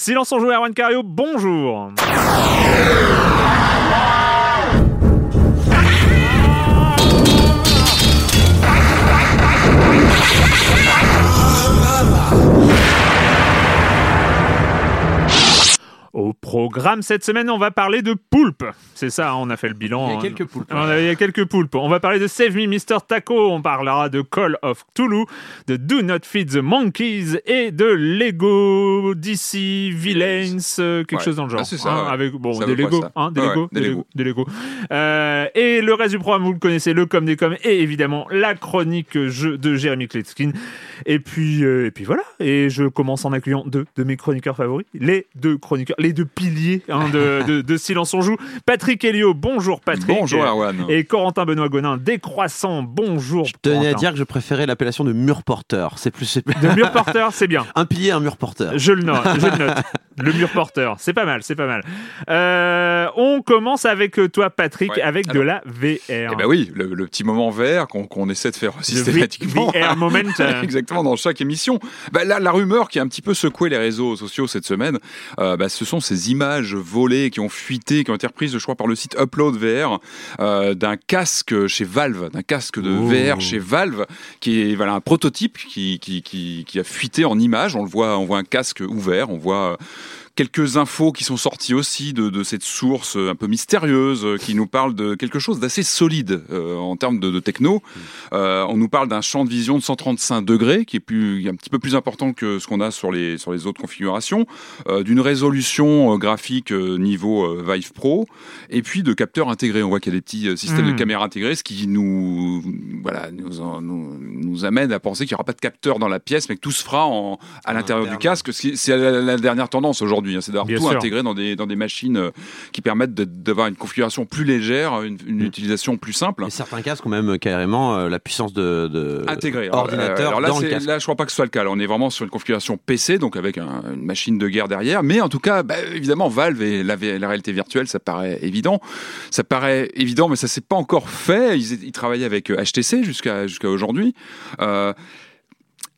Silence en joue, Erwan Cario, bonjour Au programme cette semaine, on va parler de poulpe. C'est ça, on a fait le bilan. Il y a hein. quelques poulpes. On a- Il y a quelques poulpes. On va parler de Save Me Mr. Taco. On parlera de Call of Cthulhu, de Do Not Feed the Monkeys et de Lego DC Villains, euh, quelque Ouais. chose dans le genre. Ah, c'est ça, Hein, ouais. avec bon des Lego, hein, des Lego, ouais, des des Lego. Lego, des Lego. Euh, et le reste du programme, vous le connaissez, le comme des comme et évidemment la chronique jeu de Jérémy Kletskin. Et puis euh, et puis voilà. Et je commence en accueillant deux de mes chroniqueurs favoris, les deux chroniqueurs, les deux piliers hein, de, de, de Silence on joue. Patrick Helio, bonjour Patrick. Bonjour Erwan. Et Corentin Benoît Gonin, décroissant, bonjour. Je tenais à dire que je préférais l'appellation de mur porteur. C'est plus, c'est plus- De mur porteur, c'est bien. un pilier, un mur porteur. Je le note. Je le note. Le mur porteur, c'est pas mal, c'est pas mal. Euh, on commence avec toi, Patrick, Ouais. avec de la VR. Eh ben oui, le, le petit moment vert qu'on essaie de faire Le systématiquement. VR moment. euh, Exactement, dans chaque émission. Bah, là, la rumeur qui a un petit peu secoué les réseaux sociaux cette semaine, euh, bah, ce sont ces images volées qui ont fuité, qui ont été reprises, je crois, par le site Upload VR, euh, d'un casque chez Valve, d'un casque de Oh. VR chez Valve, qui est voilà, un prototype qui, qui, qui, qui a fuité en images. On le voit, on voit un casque ouvert, on voit. Quelques infos qui sont sorties aussi de, de cette source euh, un peu mystérieuse euh, qui nous parle de quelque chose d'assez solide euh, en termes de, de techno. Euh, on nous parle d'un champ de vision de 135 degrés qui est, plus, un petit peu plus important que ce qu'on a sur les, sur les autres configurations, euh, d'une résolution graphique niveau Vive Pro, et puis de capteurs intégrés. On voit qu'il y a des petits systèmes Mm. de caméras intégrés, ce qui nous, voilà, nous, en- nous, nous amène à penser qu'il n'y aura pas de capteur dans la pièce, mais que tout se fera en, à l'intérieur du casque. C'est c'est la, la dernière tendance aujourd'hui, hein, c'est d'avoir tout sûr. intégré dans des, dans des machines euh, qui permettent d'avoir une configuration plus légère, une, une Mm. utilisation plus simple. Et certains casques ont même carrément euh, la puissance de, de intégré. Alors, ordinateur euh, alors là, dans le c'est- casque. là, je crois pas que ce soit le cas. Là, on est vraiment sur une configuration PC, donc avec un- une machine de guerre derrière. Mais en tout cas, bah, évidemment, Valve et la, réalité virtuelle, ça paraît évident. Ça paraît évident, mais ça s'est pas encore fait. Ils, ils travaillaient avec euh, HTC jusqu'à jusqu'à aujourd'hui. Euh,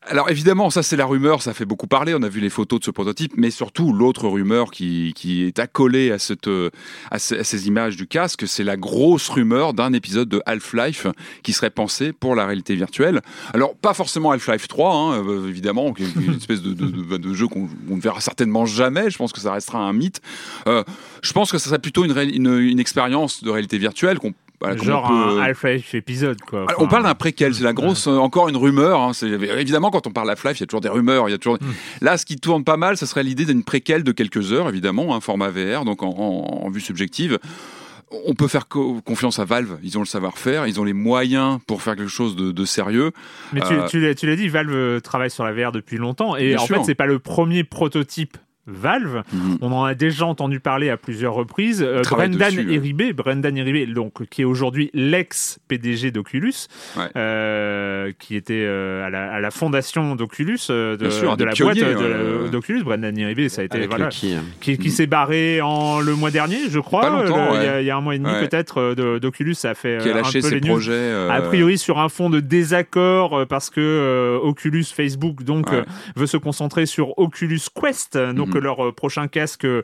alors évidemment, ça c'est la rumeur, ça fait beaucoup parler. On a vu les photos de ce prototype, mais surtout l'autre rumeur qui, qui est accolée à, cette, à, ce- à ces images du casque, c'est la grosse rumeur d'un épisode de Half-Life qui serait pensé pour la réalité virtuelle. Alors pas forcément Half-Life 3, hein, euh, évidemment, qui est une espèce de, jeu qu'on on ne verra certainement jamais. Je pense que ça restera un mythe. Euh, je pense que ça serait plutôt une, une expérience de réalité virtuelle qu'on voilà, comme Genre peut- un Half-Life épisode, quoi. on parle d'un préquel, c'est la grosse, euh, encore une rumeur. hein, évidemment, quand on parle Half-Life, il y a toujours des rumeurs. Il y a toujours... Là, ce qui tourne pas mal, ce serait l'idée d'une préquelle de quelques heures, évidemment, un format VR, donc en, en- en vue subjective. On peut faire co- confiance à Valve, ils ont le savoir-faire, ils ont les moyens pour faire quelque chose de, de sérieux. Mais tu, Euh, tu l'as- dit, Valve euh, travaille sur la VR depuis longtemps et Bien en sûr. fait, c'est pas le premier prototype Valve. Mhm. On en a déjà entendu parler à plusieurs reprises. Euh, Brendan dessus, ouais. Iribe, Brendan donc qui est aujourd'hui l'ex PDG d'Oculus, Ouais. euh, qui était euh, à, la, à la fondation d'Oculus, de, sûr, un la pionniers, boîte d'Oculus. Brendan Iribe, ça a été voilà, qui, qui, qui s'est barré en le mois dernier, je crois. Il, y a, ouais. il y a un mois et demi Ouais. peut-être d'Oculus, ça a fait qui a un lâché peu ses les news. projets. A priori sur un fond de désaccord parce que Oculus, Facebook donc veut se concentrer sur Oculus Quest, donc Mhm. euh, leur euh, prochain casque euh,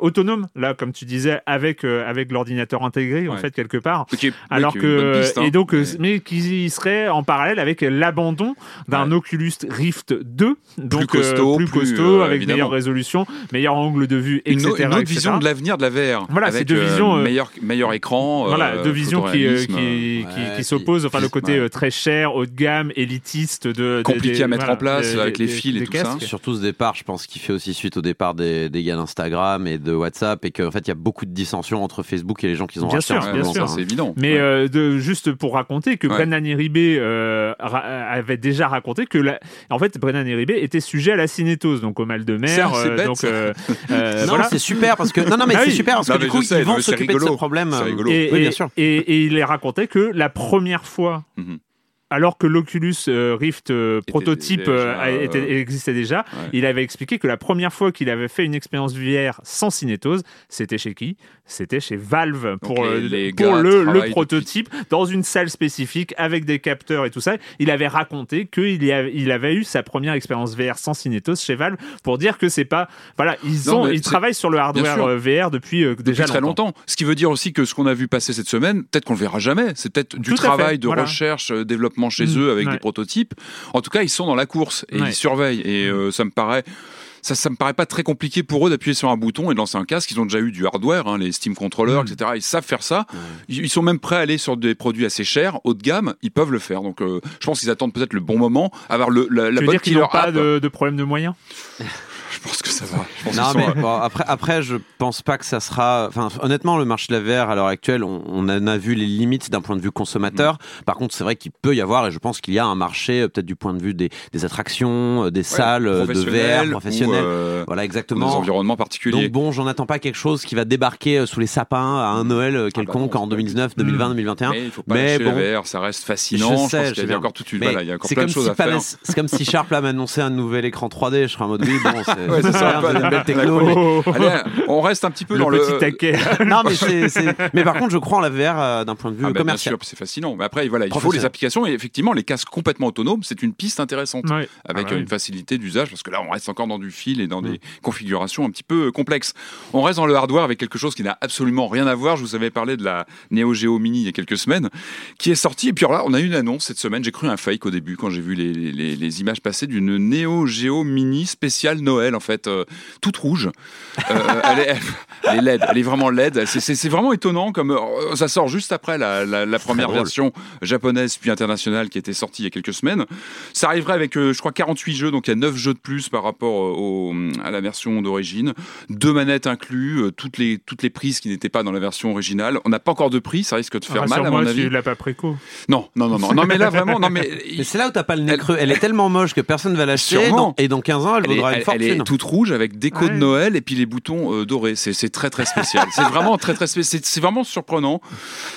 autonome, là comme tu disais, avec euh, avec l'ordinateur intégré en Ouais. fait quelque part. qui oui, Alors qui une que piste, hein. et donc euh, Mais- qui serait en parallèle avec l'abandon d'un Ouais. Oculus Rift 2 donc costaud, euh, plus plus, costaud euh, avec évidemment. meilleure résolution, meilleur angle de vue, une, etc. une autre etc. vision de l'avenir de la VR. Voilà, c'est deux euh, visions, euh, meilleur, meilleur écran. Voilà, euh, deux visions qui, euh, qui, qui, Ouais, qui s'opposent, enfin le côté ouais. très cher, haut de gamme, élitiste, de, de- Compliqué des- à mettre voilà, en place des- avec les fils et tout ça. Surtout ce départ, je pense qu'il fait aussi suite au départ des, des gars d'Instagram et de WhatsApp et qu'en fait il y a beaucoup de dissensions entre Facebook et les gens qui ont Bien sûr, bien sûr. hein. c'est évident. Mais Ouais. euh, de, juste pour raconter que Ouais. Brennan Iribe euh, ra- avait déjà raconté que la, en fait Brennan Iribe était sujet à la cinétose, donc au mal de mer. C'est- c'est bête, donc ça. euh, euh, non, voilà. c'est super parce que non, non, mais Ah c'est super parce Non, que du coup sais, ils vont s'occuper de ce rigolo. problème. C'est euh, rigolo. Et, Oui, bien sûr. et- et il a raconté que la première fois, Mhm. Alors que l'Oculus euh, Rift euh, prototype déjà, euh, était- existait déjà, Ouais. il avait expliqué que la première fois qu'il avait fait une expérience VR sans cinétose, c'était chez qui? C'était chez Valve pour, les- les pour gars le, prototype dans une salle spécifique avec des capteurs et tout ça. Il avait raconté qu'il y a- il avait eu sa première expérience VR sans cinétose chez Valve pour dire que c'est pas voilà ils Non, ont ils travaillent sur le hardware VR depuis, euh, Depuis déjà très longtemps. Ce qui veut dire aussi que ce qu'on a vu passer cette semaine, peut-être qu'on le verra jamais. C'est peut-être du Tout à fait, travail de voilà. recherche, euh, développement chez Mm, eux avec ouais. des prototypes. En tout cas, ils sont dans la course et Ouais. ils surveillent. Et euh, ça me paraît. Ça, ça me paraît pas très compliqué pour eux d'appuyer sur un bouton et de lancer un casque. Ils ont déjà eu du hardware, hein, les Steam controllers, Mm. etc. Ils savent faire ça. Ils, ils sont même prêts à aller sur des produits assez chers, haut de gamme. Ils peuvent le faire. Donc, euh, je pense qu'ils attendent peut-être le bon moment, avoir le, la, la Tu veux bonne dire qu'ils n'ont pas de problème de moyens? Je pense que ça va. Je pense Non, sont, mais bon, après, après, je pense pas que ça sera. Enfin, honnêtement, le marché de la VR à l'heure actuelle, on, on en a vu les limites d'un point de vue consommateur. Mm. Par contre, c'est vrai qu'il peut y avoir, et je pense qu'il y a un marché, euh, peut-être du point de vue des, des attractions, euh, des salles euh, de VR professionnelles. euh, Voilà, dans des exactement. environnements particuliers. Donc bon, j'en attends pas quelque chose qui va débarquer euh, sous les sapins à un Noël euh, quelconque Ah bah non, en c'est pas 2019, 2020, 2021. Mais il faut pas Mais bon. la VR, ça reste fascinant. Je Je, sais, pense je qu'il y sais a bien. encore toute une, voilà, il y a encore c'est plein comme, de choses si à faire. C'est comme si Sharp là m'annonçait un nouvel écran 3D. Je serais en mode oui, bon, c'est Une belle techno. Oh, Allez, on reste un petit peu le dans petit le. taquet. non, mais c'est, c'est- mais par contre, je crois en la VR euh, d'un point de vue Ah, bah, bien commercial. sûr, c'est fascinant. Mais après, voilà, il faut Professionnel. les applications et effectivement, les casques complètement autonomes, c'est une piste intéressante Ouais. avec Ah bah oui. une facilité d'usage parce que là, on reste encore dans du fil et dans des configurations un petit peu euh, complexes. On reste dans le hardware avec quelque chose qui n'a absolument rien à voir. Je vous avais parlé de la Neo Geo Mini il y a quelques semaines, qui est sortie. Et puis alors là, on a eu une annonce cette semaine. J'ai cru un fake au début quand j'ai vu les, les- les images passer d'une Neo Geo Mini spéciale Noël, en fait, euh, toute rouge. Euh, elle, est, elle- elle est laide, elle est vraiment laide. C'est- vraiment étonnant comme euh, ça sort juste après la, la- la première version japonaise puis internationale qui était sortie il y a quelques semaines. Ça arriverait avec, euh, je crois, 48 jeux, donc il y a 9 jeux de plus par rapport euh, au- à la version d'origine. Deux manettes inclus, euh, toutes les, toutes les prises qui n'étaient pas dans la version originale. On n'a pas encore de prix, ça risque de faire mal à mon avis. tu l'as pas préco. Non, non, non, non, non, mais là vraiment, non, mais. Mais c'est là où t'as pas le nez creux. Elle est tellement moche que personne va l'acheter. Et dans 15 ans, elle, Elle est, vaudra une elle- elle fortune. est toute rouge avec déco de. Noël et puis les boutons euh, dorés. C'est c'est très très spécial. c'est vraiment très très spécial. C'est- C'est vraiment surprenant.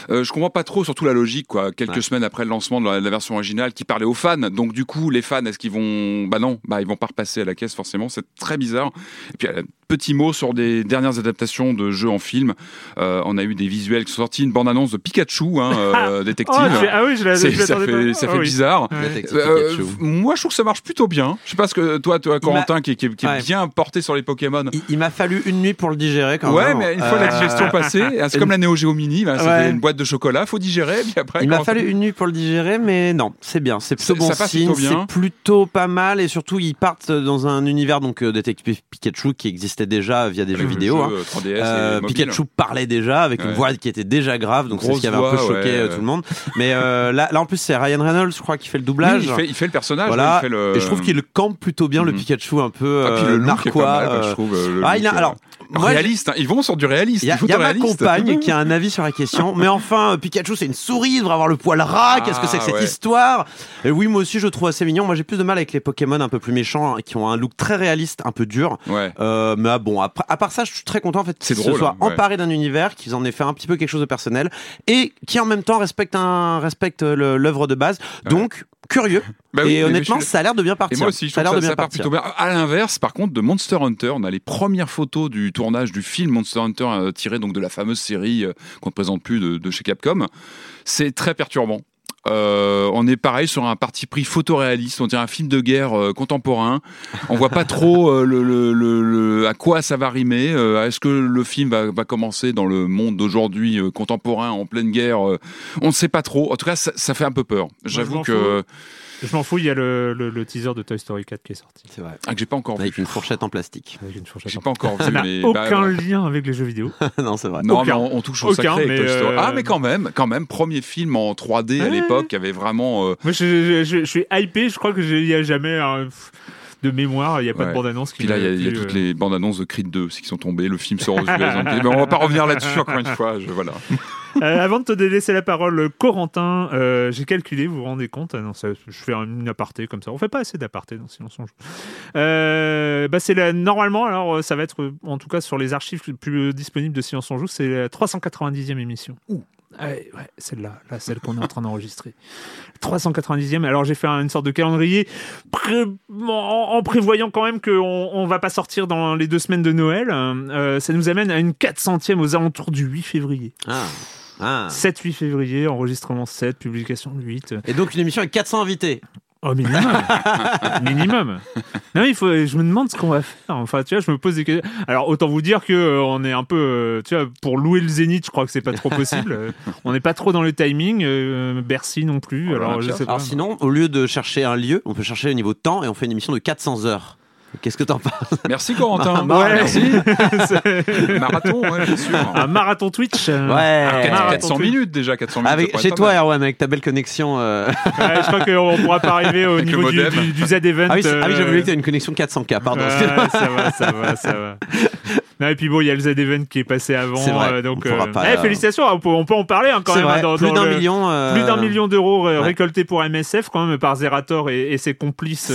Euh, je comprends pas trop surtout la logique quoi. Quelques Ouais. semaines après le lancement de la, de la version originale qui parlait aux fans. Donc du coup les fans est-ce qu'ils vont bah non bah ils vont pas repasser à la caisse forcément. C'est très bizarre. Et puis petit mot sur des dernières adaptations de jeux en film. Euh, on a eu des visuels qui sont sortis, une bande annonce de Pikachu hein, euh, détective. Oh, fais- ah oui, je la- C'est- je ça fait, ça Ah fait oui. bizarre. Ouais. Détective Euh, Pikachu. moi, je trouve que ça marche plutôt bien. Je sais pas ce que toi, toi Corentin, qui, qui- qui est Ouais. bien porté sur les Pokémon. Il, il m'a fallu une nuit pour le digérer quand Ouais, même. mais une fois la Euh, digestion passée, c'est comme la Neo Geo Mini, bah, c'est Ouais. une boîte de chocolat, faut digérer, puis après. Il m'a fallu une nuit pour le digérer, mais non, c'est bien, c'est plutôt bon ça passe signe, plutôt bien. c'est plutôt pas mal, et surtout ils partent dans un univers donc euh, détective Pikachu qui existait déjà via des jeux vidéo. jeu, hein. euh, 3DS Euh. Pikachu parlait déjà avec une voix qui était déjà grave, donc c'est ce qui avait un peu choqué ouais, euh, tout le monde. Mais euh, là, là en plus c'est Ryan Reynolds, je crois, qui fait le doublage. Oui, il, fait, il fait le personnage, voilà, ouais, il fait le... et je trouve qu'il campe plutôt bien le Mhm. Pikachu un peu Ah, puis le narquois. mal, je trouve. le ah, il a- alors, Moi, réaliste. hein. Ils vont sur du réaliste. Il y a, y a ma compagne qui a un avis sur la question. Mais enfin, euh, Pikachu, c'est une souris, il devrait avoir le poil ras. Qu'est-ce que c'est que cette Ah, histoire? Et oui, moi aussi, je trouve assez mignon. Moi, j'ai plus de mal avec les Pokémon un peu plus méchants, hein, qui ont un look très réaliste, un peu dur. Ouais. Euh, mais ah, bon, à part ça, je suis très content en fait qu'ils se soient ouais. emparés d'un univers, qu'ils en aient fait un petit peu quelque chose de personnel et qui en même temps respecte un respecte l'œuvre de base. Donc curieux. Bah oui, et honnêtement, ça a l'air de bien Et partir. moi aussi, je ça a trouve l'air que de ça, bien ça part partir. plutôt bien. À l'inverse, par contre, de Monster Hunter, on a les premières photos du tournage du film Monster Hunter euh, tiré donc de la fameuse série euh, qu'on ne présente plus de, de chez Capcom. C'est très perturbant. Euh, on est pareil sur un parti pris photoréaliste, on dirait un film de guerre euh, contemporain. On voit pas trop euh, le, le- le- le- à quoi ça va rimer. Est-ce que le film va, va commencer dans le monde d'aujourd'hui contemporain en pleine guerre On ne sait pas trop. En tout cas, ça, ça fait un peu peur. J'avoue que, Je m'en fous, il y a le, le- le teaser de Toy Story 4 qui est sorti. C'est vrai. ah, que j'ai pas encore vu. Avec une fourchette en plastique. Avec une fourchette J'ai en pas encore Ça vu, n'a mais aucun bah, lien avec les jeux vidéo. non, c'est vrai. Non, Aucun. mais on, on touche au Aucun, sacré mais, Toy Story. euh, Ah, mais quand même, quand même, premier film en 3D à l'époque, qui avait vraiment. euh, Moi, je, je- je- je suis hypé. Je crois que il n'y a jamais un- de mémoire. Il n'y a pas Ouais. de bande-annonce qui Puis là, il y a, y toutes euh. les bandes annonces de Creed 2 aussi qui sont tombées. Le film sort aux US. donc, mais on va pas revenir là-dessus encore une fois. Je, voilà. Euh, avant de te laisser la parole, Corentin, euh, j'ai calculé, vous vous rendez compte? Ah non, ça, Je fais une aparté comme ça. On fait pas assez d'aparté dans Silence on joue. Euh, bah c'est la, normalement, alors euh, ça va être, euh, en tout cas sur les archives plus disponibles de Silence on joue, c'est la 390e émission. Ouh. Ouais, ouais, celle-là, là, celle qu'on est en train d'enregistrer. 390e. Alors j'ai fait une sorte de calendrier pré- en, en prévoyant quand même qu'on on va pas sortir dans les deux semaines de Noël. Euh, ça nous amène à une 400e aux alentours du 8 février. Ah. Ah. 7-8 février, enregistrement 7, publication le 8. Et donc une émission avec 400 invités. Oh, minimum Minimum Non, il faut, je me demande ce qu'on va faire. Enfin, tu vois, je me pose des questions. Alors, autant vous dire que euh, on est un peu, euh, tu vois, pour louer le Zénith, je crois que c'est pas trop possible. Euh, on n'est pas trop dans le timing. euh, Bercy non plus. Oh, alors, je sais pas. Alors sinon, au lieu de chercher un lieu, on peut chercher au niveau de temps et on fait une émission de 400 heures. Qu'est-ce que t'en penses? Merci Corentin. Ouais. Merci. Marathon, ouais, bien sûr. un marathon Twitch. euh, Ouais. un Quatre- marathon 400 Twitch. minutes déjà, 400 minutes. Avec, chez toi. Erwan, avec ta belle connexion. euh, Ouais, je crois qu'on pourra pas arriver au Avec niveau du, modem. du, du Z-Event. Ah oui, c'est- ah oui, j'avais euh, oublié que t'as une connexion 400K, pardon. Ça va, ça va, ça va. Non, et puis bon, il y a le Z-Event qui est passé avant. C'est vrai, euh, donc, on euh, pas, eh, euh, félicitations, on peut, on peut en parler hein, quand même. vrai, dans- plus d'un le- million. Plus d'un million d'euros euh, ouais. récoltés pour MSF quand même par Zerator et, et ses complices,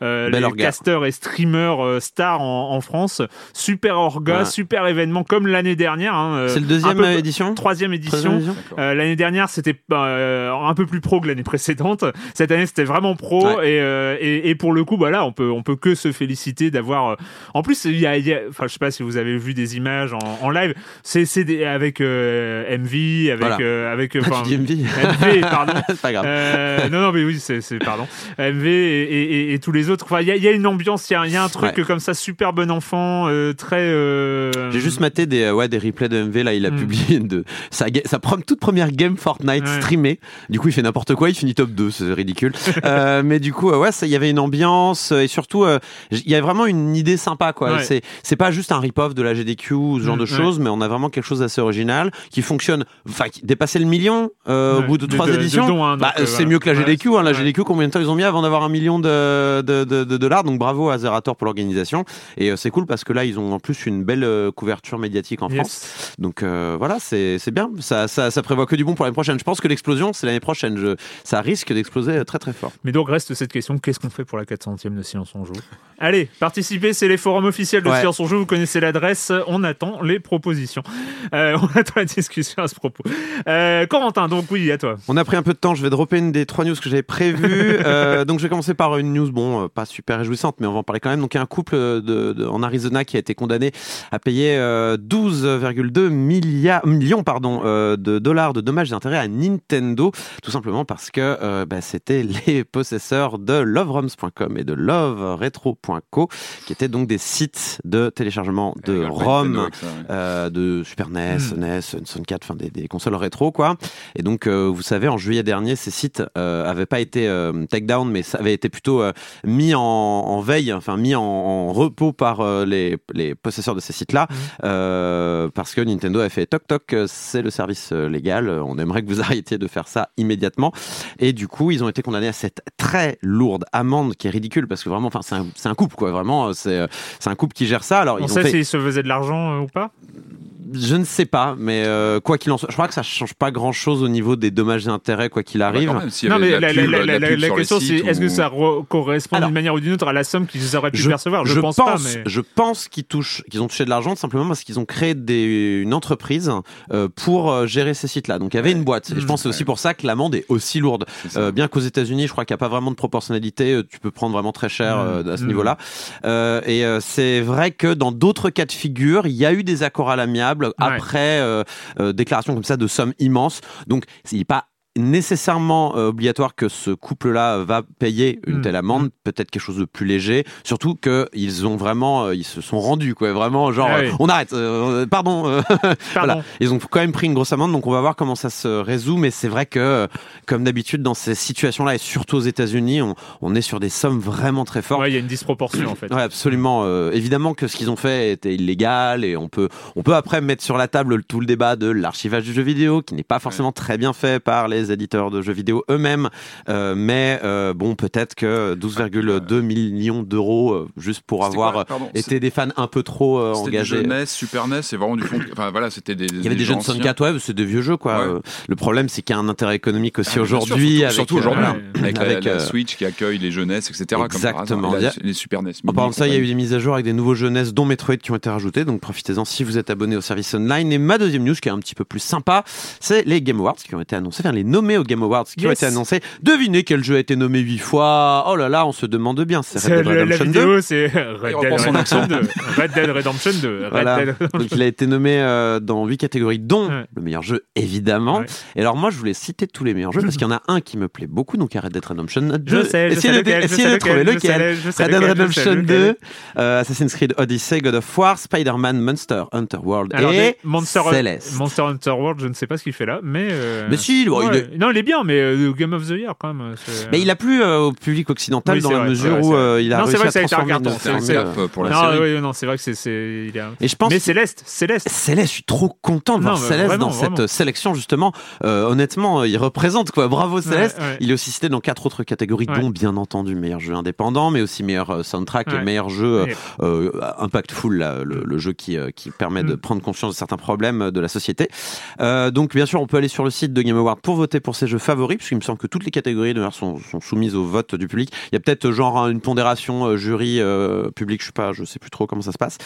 les orga. casters et streamers stars en, en France. Super orga, Ouais. super événement comme l'année dernière. hein, C'est le deuxième peu- édition Troisième édition. l'année dernière, c'était un peu plus pro que l'année précédente. Cette année, c'était vraiment pro. Ouais. Et, euh, et, et pour le coup, bah là, on peut, on peut que se féliciter d'avoir. euh, En plus, il y a, il y a- enfin, je sais pas si vous avez vu des images en, en live. C'est, avec euh, MV, avec, Voilà. euh, avec, Tu dis MV MV, pardon. C'est pas grave. Euh, non, non, mais oui, c'est, pardon. MV et, et- et- et tous les autres. Enfin, il y y a une ambiance, il y a, il y a un truc Ouais. comme ça, super bon enfant, très. J'ai juste maté des, ouais, des replays de MV. Là, il a Mm. publié de, sa, sa toute première game Fortnite Ouais. streamée. Du coup, il fait n'importe quoi. Il finit top 2. C'est ridicule. Euh, mais du coup, ouais, il y avait une ambiance. Et surtout, euh, il y a vraiment une idée sympa. quoi. Ouais. C'est, c'est pas juste un rip-off de la GDQ ou ce genre Mm, de ouais. choses, mais on a vraiment quelque chose d'assez original qui fonctionne. Enfin, qui dépassait le million euh, au bout de trois éditions. hein, bah, euh, c'est voilà. mieux que la GDQ. hein. La. GDQ, combien de temps ils ont mis avant d'avoir un million de, de, de- de dollars Donc bravo à Zerator pour l'organisation. Et euh, c'est cool parce que là, ils ont en plus une belle couverture médiatique en Yes. France. Donc voilà, c'est bien. Ça, ça, ça prévoit que du bon pour l'année prochaine. Je pense que l'explosion, c'est l'année prochaine. Je, ça risque d'exploser très très fort. Mais donc reste cette question, qu'est-ce qu'on fait pour la 400e de Silence on Joue? Allez, participez, c'est les forums officiels de Ouais. Silence on Joue, vous connaissez l'adresse, on attend les propositions. Euh, on attend la discussion à ce propos. Euh, Corentin, donc oui, à toi. On a pris un peu de temps. Je vais dropper une des trois news que j'avais prévues. Euh, donc je vais commencer par une news, bon, euh, pas super réjouissante, mais on va en parler quand même. Donc il y a un couple de, de- en Arizona qui a été condamné à payer euh, 12,2 milliards millions pardon de dollars de dommages et intérêts à Nintendo, tout simplement parce que bah, c'était les possesseurs de LoveRoms.com et de LoveRetro.co, qui étaient donc des sites de téléchargement de Avec Nintendo ROM avec ça, ouais. euh, de Super NES, Hmm. NES, N64, enfin des, des consoles rétro quoi. Et donc euh, vous savez en juillet dernier ces sites euh, avaient pas été euh, take down mais ça avait été plutôt euh, mis en, en veille, enfin mis en, en repos par euh, les, les possesseurs de ces sites là Hmm. parce que Nintendo a fait toc toc euh, c'est le service euh, légal, euh, on aimerait que vous arrêtiez de faire ça immédiatement. Et du coup ils ont été condamnés à cette très lourde amende qui est ridicule parce que vraiment enfin c'est un, c'est un couple quoi vraiment euh, c'est euh, c'est un couple qui gère ça alors On ils ont sait fait si il se faisait de l'argent euh, ou pas? Je ne sais pas, mais euh, quoi qu'il en soit, je crois que ça change pas grand chose au niveau des dommages et intérêts, quoi qu'il bah, arrive. même, Non, mais la, pub- question, c'est sites est-ce que ça re- correspond d'une manière ou d'une autre à la somme qu'ils auraient pu je, percevoir? Je, je pense, pense, pas, mais. je pense qu'ils touchent, qu'ils ont touché de l'argent simplement parce qu'ils ont créé des, une entreprise euh, pour euh, gérer ces sites-là. Donc il y avait une boîte. Et je pense que c'est aussi pour ça que l'amende est aussi lourde. Euh, bien qu'aux États-Unis, je crois qu'il n'y a pas vraiment de proportionnalité. euh, Tu peux prendre vraiment très cher euh, à ce Mm. niveau-là. Euh, et euh, c'est vrai que dans d'autres cas de figure, il y a eu des accords à l'amiable après euh, euh, déclaration comme ça de sommes immenses. Donc il n'est pas nécessairement euh, obligatoire que ce couple-là va payer une Mm. telle amende, peut-être quelque chose de plus léger, surtout que ils ont vraiment, euh, ils se sont rendus quoi, vraiment genre Ah oui. euh, on arrête, pardon, Pardon. voilà, ils ont quand même pris une grosse amende, donc on va voir comment ça se résout, mais c'est vrai que comme d'habitude dans ces situations-là et surtout aux États-Unis, on, on est sur des sommes vraiment très fortes. Ouais, il y a une disproportion en fait. Ouais, absolument. Évidemment que ce qu'ils ont fait était illégal et on peut, on peut après mettre sur la table le- tout le débat de l'archivage du jeu vidéo qui n'est pas forcément très bien fait par les éditeurs de jeux vidéo eux-mêmes. Euh, mais euh, bon, peut-être que 12,2 millions d'euros euh, juste pour C'était avoir quoi été des fans un peu trop euh, C'était engagés. jeux NES, Super NES, c'est vraiment du fond. Enfin voilà, c'était des. Il y avait des jeux de anciens. 64, ouais, c'est des vieux jeux, quoi. Ouais. Euh, le problème, c'est qu'il y a un intérêt économique aussi Ah, aujourd'hui. surtout- avec, euh, aujourd'hui, voilà. avec, la, Avec, la euh, Switch qui accueille les jeux NES, etc. Exactement. A- les Super NES. En parlant de ça, il y a eu des mises à jour avec des nouveaux jeux NES, dont Metroid, qui ont été rajoutés. Donc profitez-en si vous êtes abonné au service online. Et ma deuxième news, qui est un petit peu plus sympa, c'est les Game Awards qui ont été annoncés, enfin les nommés aux Game Awards qui ont Yes. été annoncés. Devinez quel jeu a été nommé huit fois. Oh là là, on se demande bien. C'est Red Dead le- la Redemption 2. vidéo, c'est Red Dead Redemption 2. Red Dead Redemption 2. Red Voilà. Dead Redemption Donc il a été nommé euh, dans huit catégories, dont Ouais. le meilleur jeu évidemment. Ouais. Et alors moi je voulais citer tous les meilleurs jeux parce qu'il y en a un qui me plaît beaucoup, donc Red Dead Redemption 2. Je sais, je sais Essayez de- lequel, je essayez sais de trouver lequel, je sais Red Dead Redemption lequel. 2, euh, Assassin's Creed Odyssey, God of War, Spider-Man, Monster Hunter World Alors, et Monster, Céleste. Monster Hunter World, je ne sais pas ce qu'il fait là, mais. euh, Mais si, bon, il est- Non, il est bien, mais euh, Game of the Year quand même. Mais il a plu euh, au public occidental Oui, dans la vrai, mesure vrai, où euh, il a Non, réussi vrai à que un transformer une- C'est un c'est- cap pour la non, série. oui, non, c'est vrai que c'est- a- Et je pense Mais Céleste, Céleste. Céleste, je suis trop content de Non, voir mais Céleste vraiment, dans cette vraiment. sélection justement. Euh, honnêtement, il représente quoi. Bravo Céleste. ouais. Il est aussi cité dans quatre autres catégories, Ouais. dont bien entendu meilleur jeu indépendant, mais aussi meilleur euh, soundtrack et meilleur jeu euh, impactful, là, le, le jeu qui, euh, qui permet de Mm. prendre conscience de certains problèmes de la société. Euh, donc bien sûr, on peut aller sur le site de Game Award pour voter pour ses jeux favoris, puisqu'il me semble que toutes les catégories d'ailleurs sont, sont soumises au vote du public. Il y a peut-être euh, genre une pondération euh, jury euh, public, je sais pas, je sais plus trop comment ça se passe.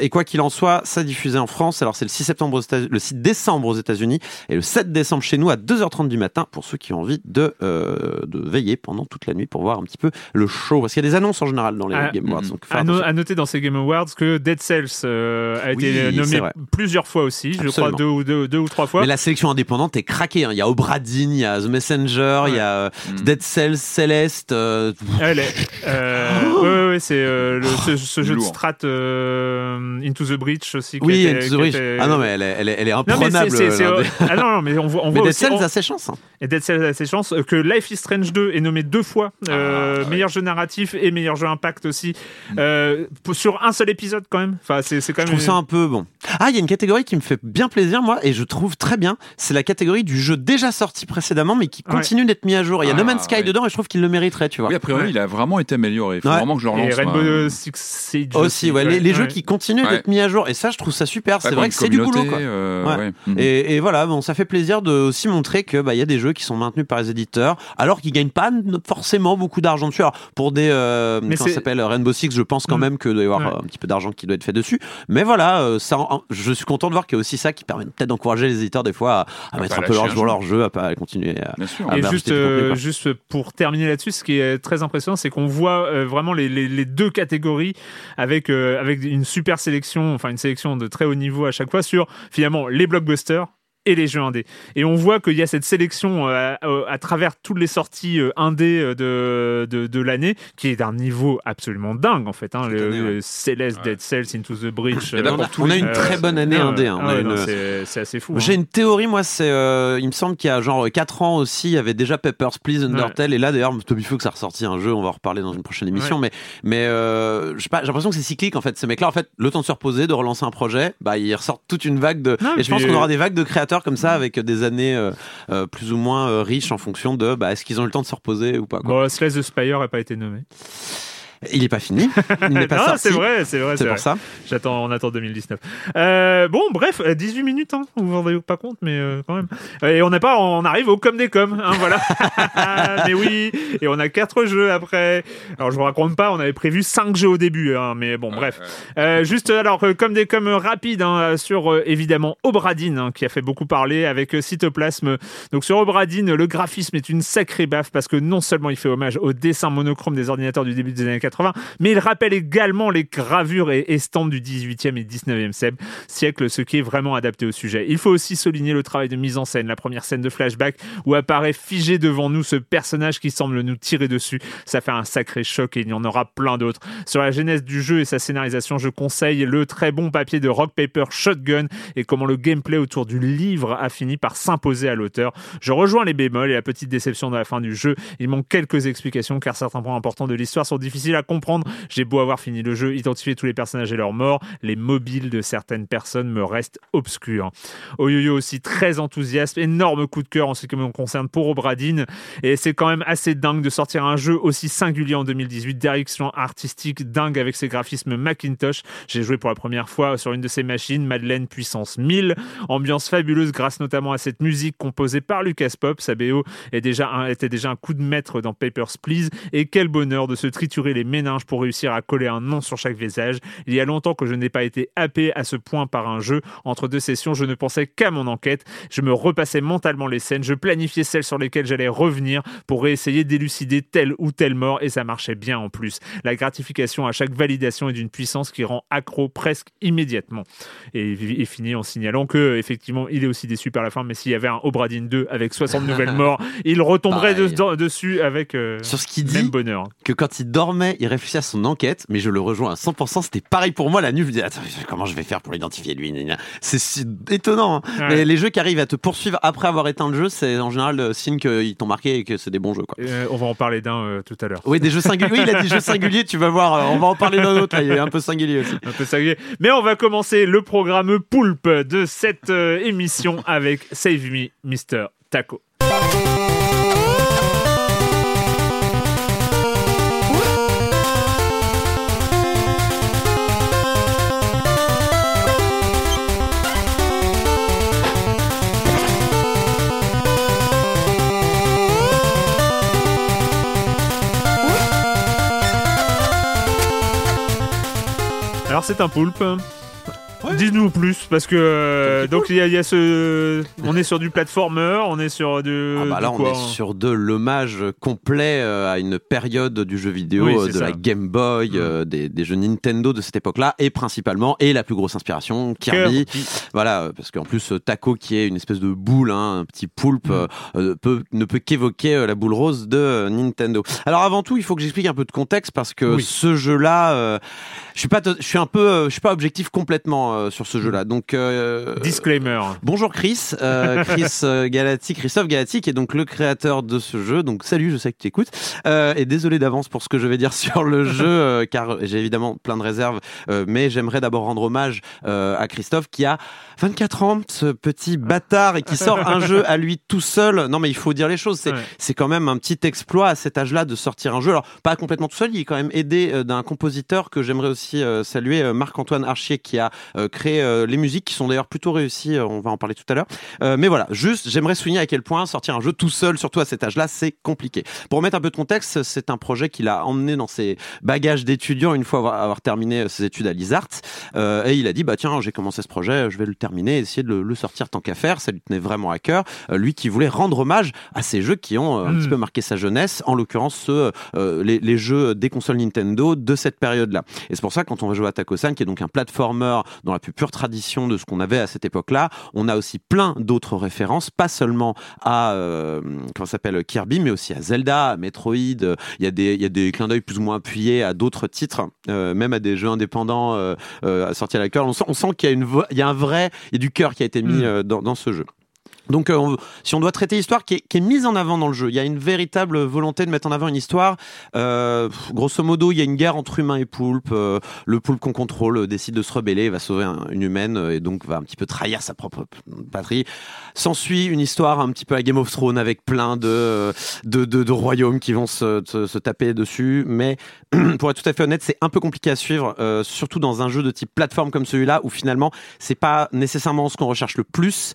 Et quoi qu'il en soit, ça diffusé en France. Alors c'est le 6 septembre aux États- le 6 décembre aux États-Unis et le 7 décembre chez nous à 2h30 du matin pour ceux qui ont envie de, euh, de veiller pendant toute la nuit pour voir un petit peu le show. Parce qu'il y a des annonces en général dans les Ah, Game Awards. mm, Donc, faire À, no- attention. à noter dans ces Game Awards que Dead Cells euh, a Oui, été nommé plusieurs fois aussi, je crois deux ou, deux, deux ou trois fois. Mais la sélection indépendante est craquée. hein. Il y a Il y a The Messenger, il y a euh, Mm. Dead Cells, Celeste. euh, Elle est, euh, ouais, ouais, ouais, c'est euh, le- ce, ce jeu de strat euh, Into the Breach aussi. qui Oui, était- Into the Breach. était- Ah non, mais elle est, elle est, elle est Non, mais imprenable. c'est- c'est- c'est- l'un des- ah non, non, mais on voit, on Mais voit Dead aussi, Cells on- a ses chances. hein. et Dead Cells a ses chances que Life is Strange 2 est nommé deux fois euh, Ah, ouais. meilleur jeu narratif et meilleur jeu impact aussi euh, pour- sur un seul épisode quand même. Enfin, c'est c'est quand Je même. trouve ça un peu bon. Ah, il y a une catégorie qui me fait bien plaisir, moi, et je trouve très bien. C'est la catégorie du jeu déjà sorti précédemment, mais qui Ouais. continue d'être mis à jour. Il y a Ah, No Man's Sky ouais. dedans, et je trouve qu'il le mériterait, tu vois. Oui, a priori, Ouais. il a vraiment été amélioré. Il faut Ouais. vraiment que je le Et relance. Rainbow. Six Siege Aussi, ouais, les, les jeux qui continuent Ouais. d'être mis à jour, et ça, je trouve ça super. C'est vrai que c'est du boulot, quoi. euh, Ouais. ouais. Mhm. Et, et voilà, bon, ça fait plaisir de aussi montrer que bah il y a des jeux qui sont maintenus par les éditeurs, alors qu'ils gagnent pas forcément beaucoup d'argent dessus. Alors pour des euh, comment ça s'appelle Rainbow Six, je pense quand Mm. même que doit y avoir euh, un petit peu d'argent qui doit être fait dessus. Mais voilà, euh, ça, je suis content de voir qu'il y a aussi ça qui permet peut-être d'encourager les éditeurs des fois à, à À mettre un peu leur jeu. leur jeu, à pas continuer. À... Bien sûr. Ah, Et juste, contenu, euh, juste pour terminer là-dessus, ce qui est très impressionnant, c'est qu'on voit euh, vraiment les, les- les deux catégories avec, euh, avec une super sélection, enfin une sélection de très haut niveau à chaque fois sur finalement les blockbusters et les jeux indés. Et on voit qu'il y a cette sélection euh, à, à travers toutes les sorties euh, indés euh, de, de, de l'année qui est d'un niveau absolument dingue en fait. Hein, le, année, ouais. le Celeste, Ouais. Dead Cells, Into the Breach. Il y en a euh, pour on a, on une euh, très bonne année indé. hein. ah ouais, c'est assez fou. J'ai hein. une théorie, moi, c'est, il me semble qu'il y a genre 4 ans aussi, il y avait déjà Papers, Please, Undertale, et là d'ailleurs, Toby Fox a ressorti un jeu, on va en reparler dans une prochaine émission, mais, mais je sais pas, j'ai l'impression que c'est cyclique en fait. Ces mecs-là, en fait, le temps de se reposer, de relancer un projet, bah ils ressortent toute une vague de. Non, et je pense qu'on aura des vagues de créateurs comme ça avec des années euh, euh, plus ou moins euh, riches en fonction de, bah est-ce qu'ils ont eu le temps de se reposer ou pas. Quoi. Bon, Slay the Spire n'a pas été nommé. Il n'est pas fini. Il n'est pas non, sorti. c'est vrai, c'est vrai. C'est vrai. pour ça. J'attends, on attend 2019. Euh, bon, bref, euh, 18 minutes, hein, vous vous rendez pas compte, mais euh, quand même. Euh, Et on n'a pas, on arrive au comme des coms, hein, voilà. mais oui, et on a quatre jeux après. Alors je vous raconte pas, on avait prévu cinq jeux au début, hein, mais bon, bref. Euh, juste alors euh, comme des coms rapides hein, sur euh, évidemment Obradine, hein, qui a fait beaucoup parler avec euh, Cytoplasme. Donc sur Obradine, le graphisme est une sacrée baffe parce que non seulement il fait hommage au dessin monochrome des ordinateurs du début des années 80, mais il rappelle également les gravures et estampes du 18e et 19e siècle, ce qui est vraiment adapté au sujet. Il faut aussi souligner le travail de mise en scène, la première scène de flashback où apparaît figé devant nous ce personnage qui semble nous tirer dessus. Ça fait un sacré choc et il y en aura plein d'autres. Sur la genèse du jeu et sa scénarisation, je conseille le très bon papier de Rock Paper Shotgun et comment le gameplay autour du livre a fini par s'imposer à l'auteur. Je rejoins les bémols et la petite déception de la fin du jeu. Il manque quelques explications car certains points importants de l'histoire sont difficiles à comprendre. J'ai beau avoir fini le jeu, identifier tous les personnages et leurs morts, les mobiles de certaines personnes me restent obscurs. Oyoyo aussi très enthousiaste, énorme coup de cœur en ce qui me concerne pour Obradine et c'est quand même assez dingue de sortir un jeu aussi singulier en 2018, direction artistique dingue avec ses graphismes Macintosh. J'ai joué pour la première fois sur une de ces machines, Madeleine puissance 1000, ambiance fabuleuse grâce notamment à cette musique composée par Lucas Pop, sa BO est déjà était déjà un coup de maître dans Papers, Please et quel bonheur de se triturer les méninges pour réussir à coller un nom sur chaque visage. Il y a longtemps que je n'ai pas été happé à ce point par un jeu. Entre deux sessions, je ne pensais qu'à mon enquête. Je me repassais mentalement les scènes, je planifiais celles sur lesquelles j'allais revenir pour réessayer d'élucider telle ou telle mort et ça marchait bien en plus. La gratification à chaque validation est d'une puissance qui rend accro presque immédiatement. Et il finit en signalant que effectivement il est aussi déçu par la fin, mais s'il y avait un Obradine 2 avec 60 nouvelles morts, il retomberait Pareil. de- dessus avec euh, Sur ce même dit, bonheur. que quand il dormait, il réfléchissait à son enquête, mais je le rejoins à 100%. C'était pareil pour moi la nuit. Je me disais, attends, comment je vais faire pour l'identifier lui. C'est si étonnant. hein. Ouais. Mais les jeux qui arrivent à te poursuivre après avoir éteint le jeu, c'est en général le signe qu'ils t'ont marqué et que c'est des bons jeux. Quoi. Euh, on va en parler d'un euh, tout à l'heure. Oui, des jeux singuliers. Oui, il a dit jeux singuliers. Tu vas voir. euh, On va en parler d'un autre. Là, il est un peu singulier aussi. un peu singulier. Mais on va commencer le programme poulpe de cette euh, émission avec Save Me, Mr. Taco. C'est un poulpe. Dis-nous plus parce que euh, donc il y, a- il y a ce on est sur du platformer, on est sur du, Ah bah du là, on est sur de l'hommage complet euh, à une période du jeu vidéo, Oui, euh, de ça. la Game Boy, euh, des, des jeux Nintendo de cette époque-là, et principalement, et la plus grosse inspiration, Kirby. Kirby. Voilà, parce qu'en plus, Taco, qui est une espèce de boule, hein, un petit poulpe, Mm. euh, peut, ne peut qu'évoquer la boule rose de Nintendo. Alors avant tout, il faut que j'explique un peu de contexte, parce que Oui. ce jeu-là, euh, je suis pas, to- je suis un peu, je suis pas objectif complètement euh, sur ce jeu-là. Donc, euh, Disclaimer. Bonjour Chris, euh, Chris Galati, Christophe Galati, qui est donc le créateur de ce jeu. Donc salut, je sais que tu écoutes. Et désolé d'avance pour ce que je vais dire sur le jeu, car j'ai évidemment plein de réserves. mais j'aimerais d'abord rendre hommage à Christophe qui a 24 ans, ce petit bâtard, et qui sort un jeu à lui tout seul. Non mais il faut dire les choses. C'est Ouais. c'est quand même un petit exploit à cet âge-là de sortir un jeu. Alors pas complètement tout seul, il est quand même aidé d'un compositeur que j'aimerais aussi saluer, Marc-Antoine Archier, qui a euh, créé euh, les musiques qui sont d'ailleurs plutôt réussies. euh, on va en parler tout à l'heure. Mais voilà, juste, j'aimerais souligner à quel point sortir un jeu tout seul, surtout à cet âge-là, c'est compliqué. Pour remettre un peu de contexte, c'est un projet qu'il a emmené dans ses bagages d'étudiant une fois avoir, avoir terminé ses études à l'ISART. Euh, et il a dit, bah tiens, j'ai commencé ce projet, je vais le terminer, essayer de le, le sortir tant qu'à faire. Ça lui tenait vraiment à cœur. Euh, lui qui voulait rendre hommage à ces jeux qui ont euh, un Mm. petit peu marqué sa jeunesse, en l'occurrence ceux, les, les jeux des consoles Nintendo de cette période-là. Et c'est pour ça quand on va jouer à Taco-san, qui est donc un platformer dans la plus pure tradition de ce qu'on avait à cette époque-là, on a aussi plein d'autres références, pas seulement à euh, comment s'appelle Kirby, mais aussi à Zelda, à Metroid. Il y a des il y a des clins d'œil plus ou moins appuyés à d'autres titres, euh, même à des jeux indépendants euh, euh, sortis à la cœur. On sent, on sent qu'il y a une il y a un vrai il y a du cœur qui a été mis Mm. euh, dans, dans ce jeu. Donc, euh, si on doit traiter l'histoire qui est, mise en avant dans le jeu, il y a une véritable volonté de mettre en avant une histoire. Euh, grosso modo, il y a une guerre entre humains et poulpes. Euh, le poulpe qu'on contrôle euh, décide de se rebeller, va sauver un, une humaine et donc va un petit peu trahir sa propre patrie. S'ensuit une histoire un petit peu à Game of Thrones avec plein de, de, de, royaumes qui vont se, se, se, taper dessus. Mais pour être tout à fait honnête, c'est un peu compliqué à suivre, surtout dans un jeu de type plateforme comme celui-là, où finalement, c'est pas nécessairement ce qu'on recherche le plus.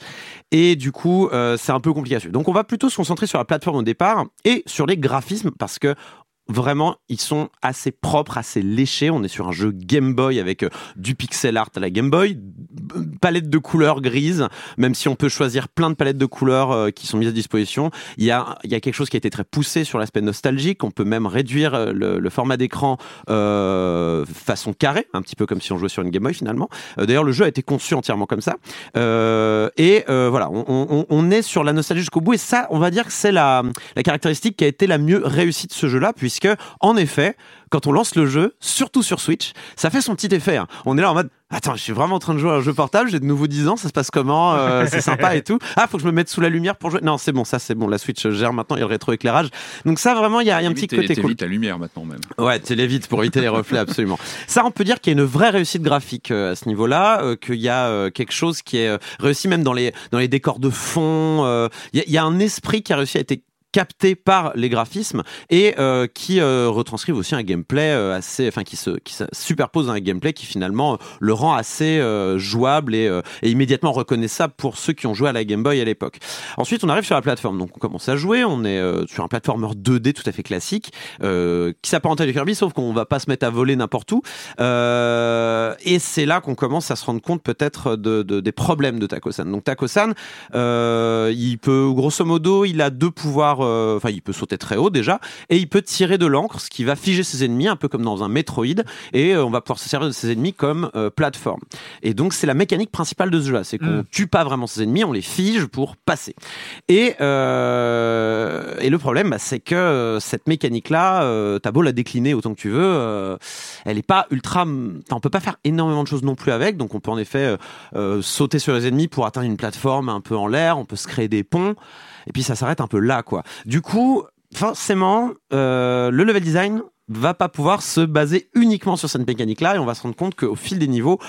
Et du coup, euh, c'est un peu compliqué. Donc, on va plutôt se concentrer sur la plateforme au départ et sur les graphismes parce que vraiment, ils sont assez propres, assez léchés. On est sur un jeu Game Boy avec euh, du pixel art à la Game Boy, palette de couleurs grises, même si on peut choisir plein de palettes de couleurs euh, qui sont mises à disposition. Il y a, il y a quelque chose qui a été très poussé sur l'aspect nostalgique. On peut même réduire euh, le, format d'écran euh, façon carré, un petit peu comme si on jouait sur une Game Boy finalement. D'ailleurs, le jeu a été conçu entièrement comme ça. Et voilà, on, est sur la nostalgie jusqu'au bout. Et ça, on va dire que c'est la, la caractéristique qui a été la mieux réussie de ce jeu-là, puisque puisque, en effet, quand on lance le jeu, surtout sur Switch, ça fait son petit effet. Hein. On est là en mode Attends, je suis vraiment en train de jouer à un jeu portable, j'ai de nouveau 10 ans, ça se passe comment euh, C'est sympa et tout. Ah, faut que je me mette sous la lumière pour jouer. Non, c'est bon, ça c'est bon, la Switch gère maintenant, il y a le rétroéclairage. Donc ça vraiment, il y a, il y a un petit côté cool. la lumière maintenant même. Ouais, tu l'évites pour éviter les reflets absolument. Ça, on peut dire qu'il y a une vraie réussite graphique euh, à ce niveau-là, euh, qu'il y a euh, quelque chose qui est réussi même dans les dans les décors de fond, il y, a, il y a un esprit qui a réussi à être capté par les graphismes et euh, qui euh, retranscrivent aussi un gameplay euh, assez, enfin qui se, qui se superpose à un gameplay qui finalement le rend assez euh, jouable et, immédiatement reconnaissable pour ceux qui ont joué à la Game Boy à l'époque. Ensuite, on arrive sur la plateforme, donc on commence à jouer. On est sur un platformer 2D tout à fait classique qui s'apparente à du Kirby, sauf qu'on va pas se mettre à voler n'importe où. et c'est là qu'on commence à se rendre compte peut-être de, de, des problèmes de Takosan. Donc Takosan, il peut grosso modo, il a deux pouvoirs enfin, il peut sauter très haut déjà, et il peut tirer de l'encre, ce qui va figer ses ennemis, un peu comme dans un Metroid, et euh, on va pouvoir se servir de ses ennemis comme euh, plateforme. Et donc, c'est la mécanique principale de ce jeu-là, c'est qu'on mm. tue pas vraiment ses ennemis, on les fige pour passer. Et, et le problème, bah, c'est que cette mécanique-là, t'as beau la décliner autant que tu veux, elle est pas ultra. On peut pas faire énormément de choses non plus avec, donc on peut en effet sauter sur les ennemis pour atteindre une plateforme un peu en l'air, on peut se créer des ponts et puis ça s'arrête un peu là, quoi. Du coup, forcément, euh, le level design va pas pouvoir se baser uniquement sur cette mécanique-là, et on va se rendre compte qu'au fil des niveaux,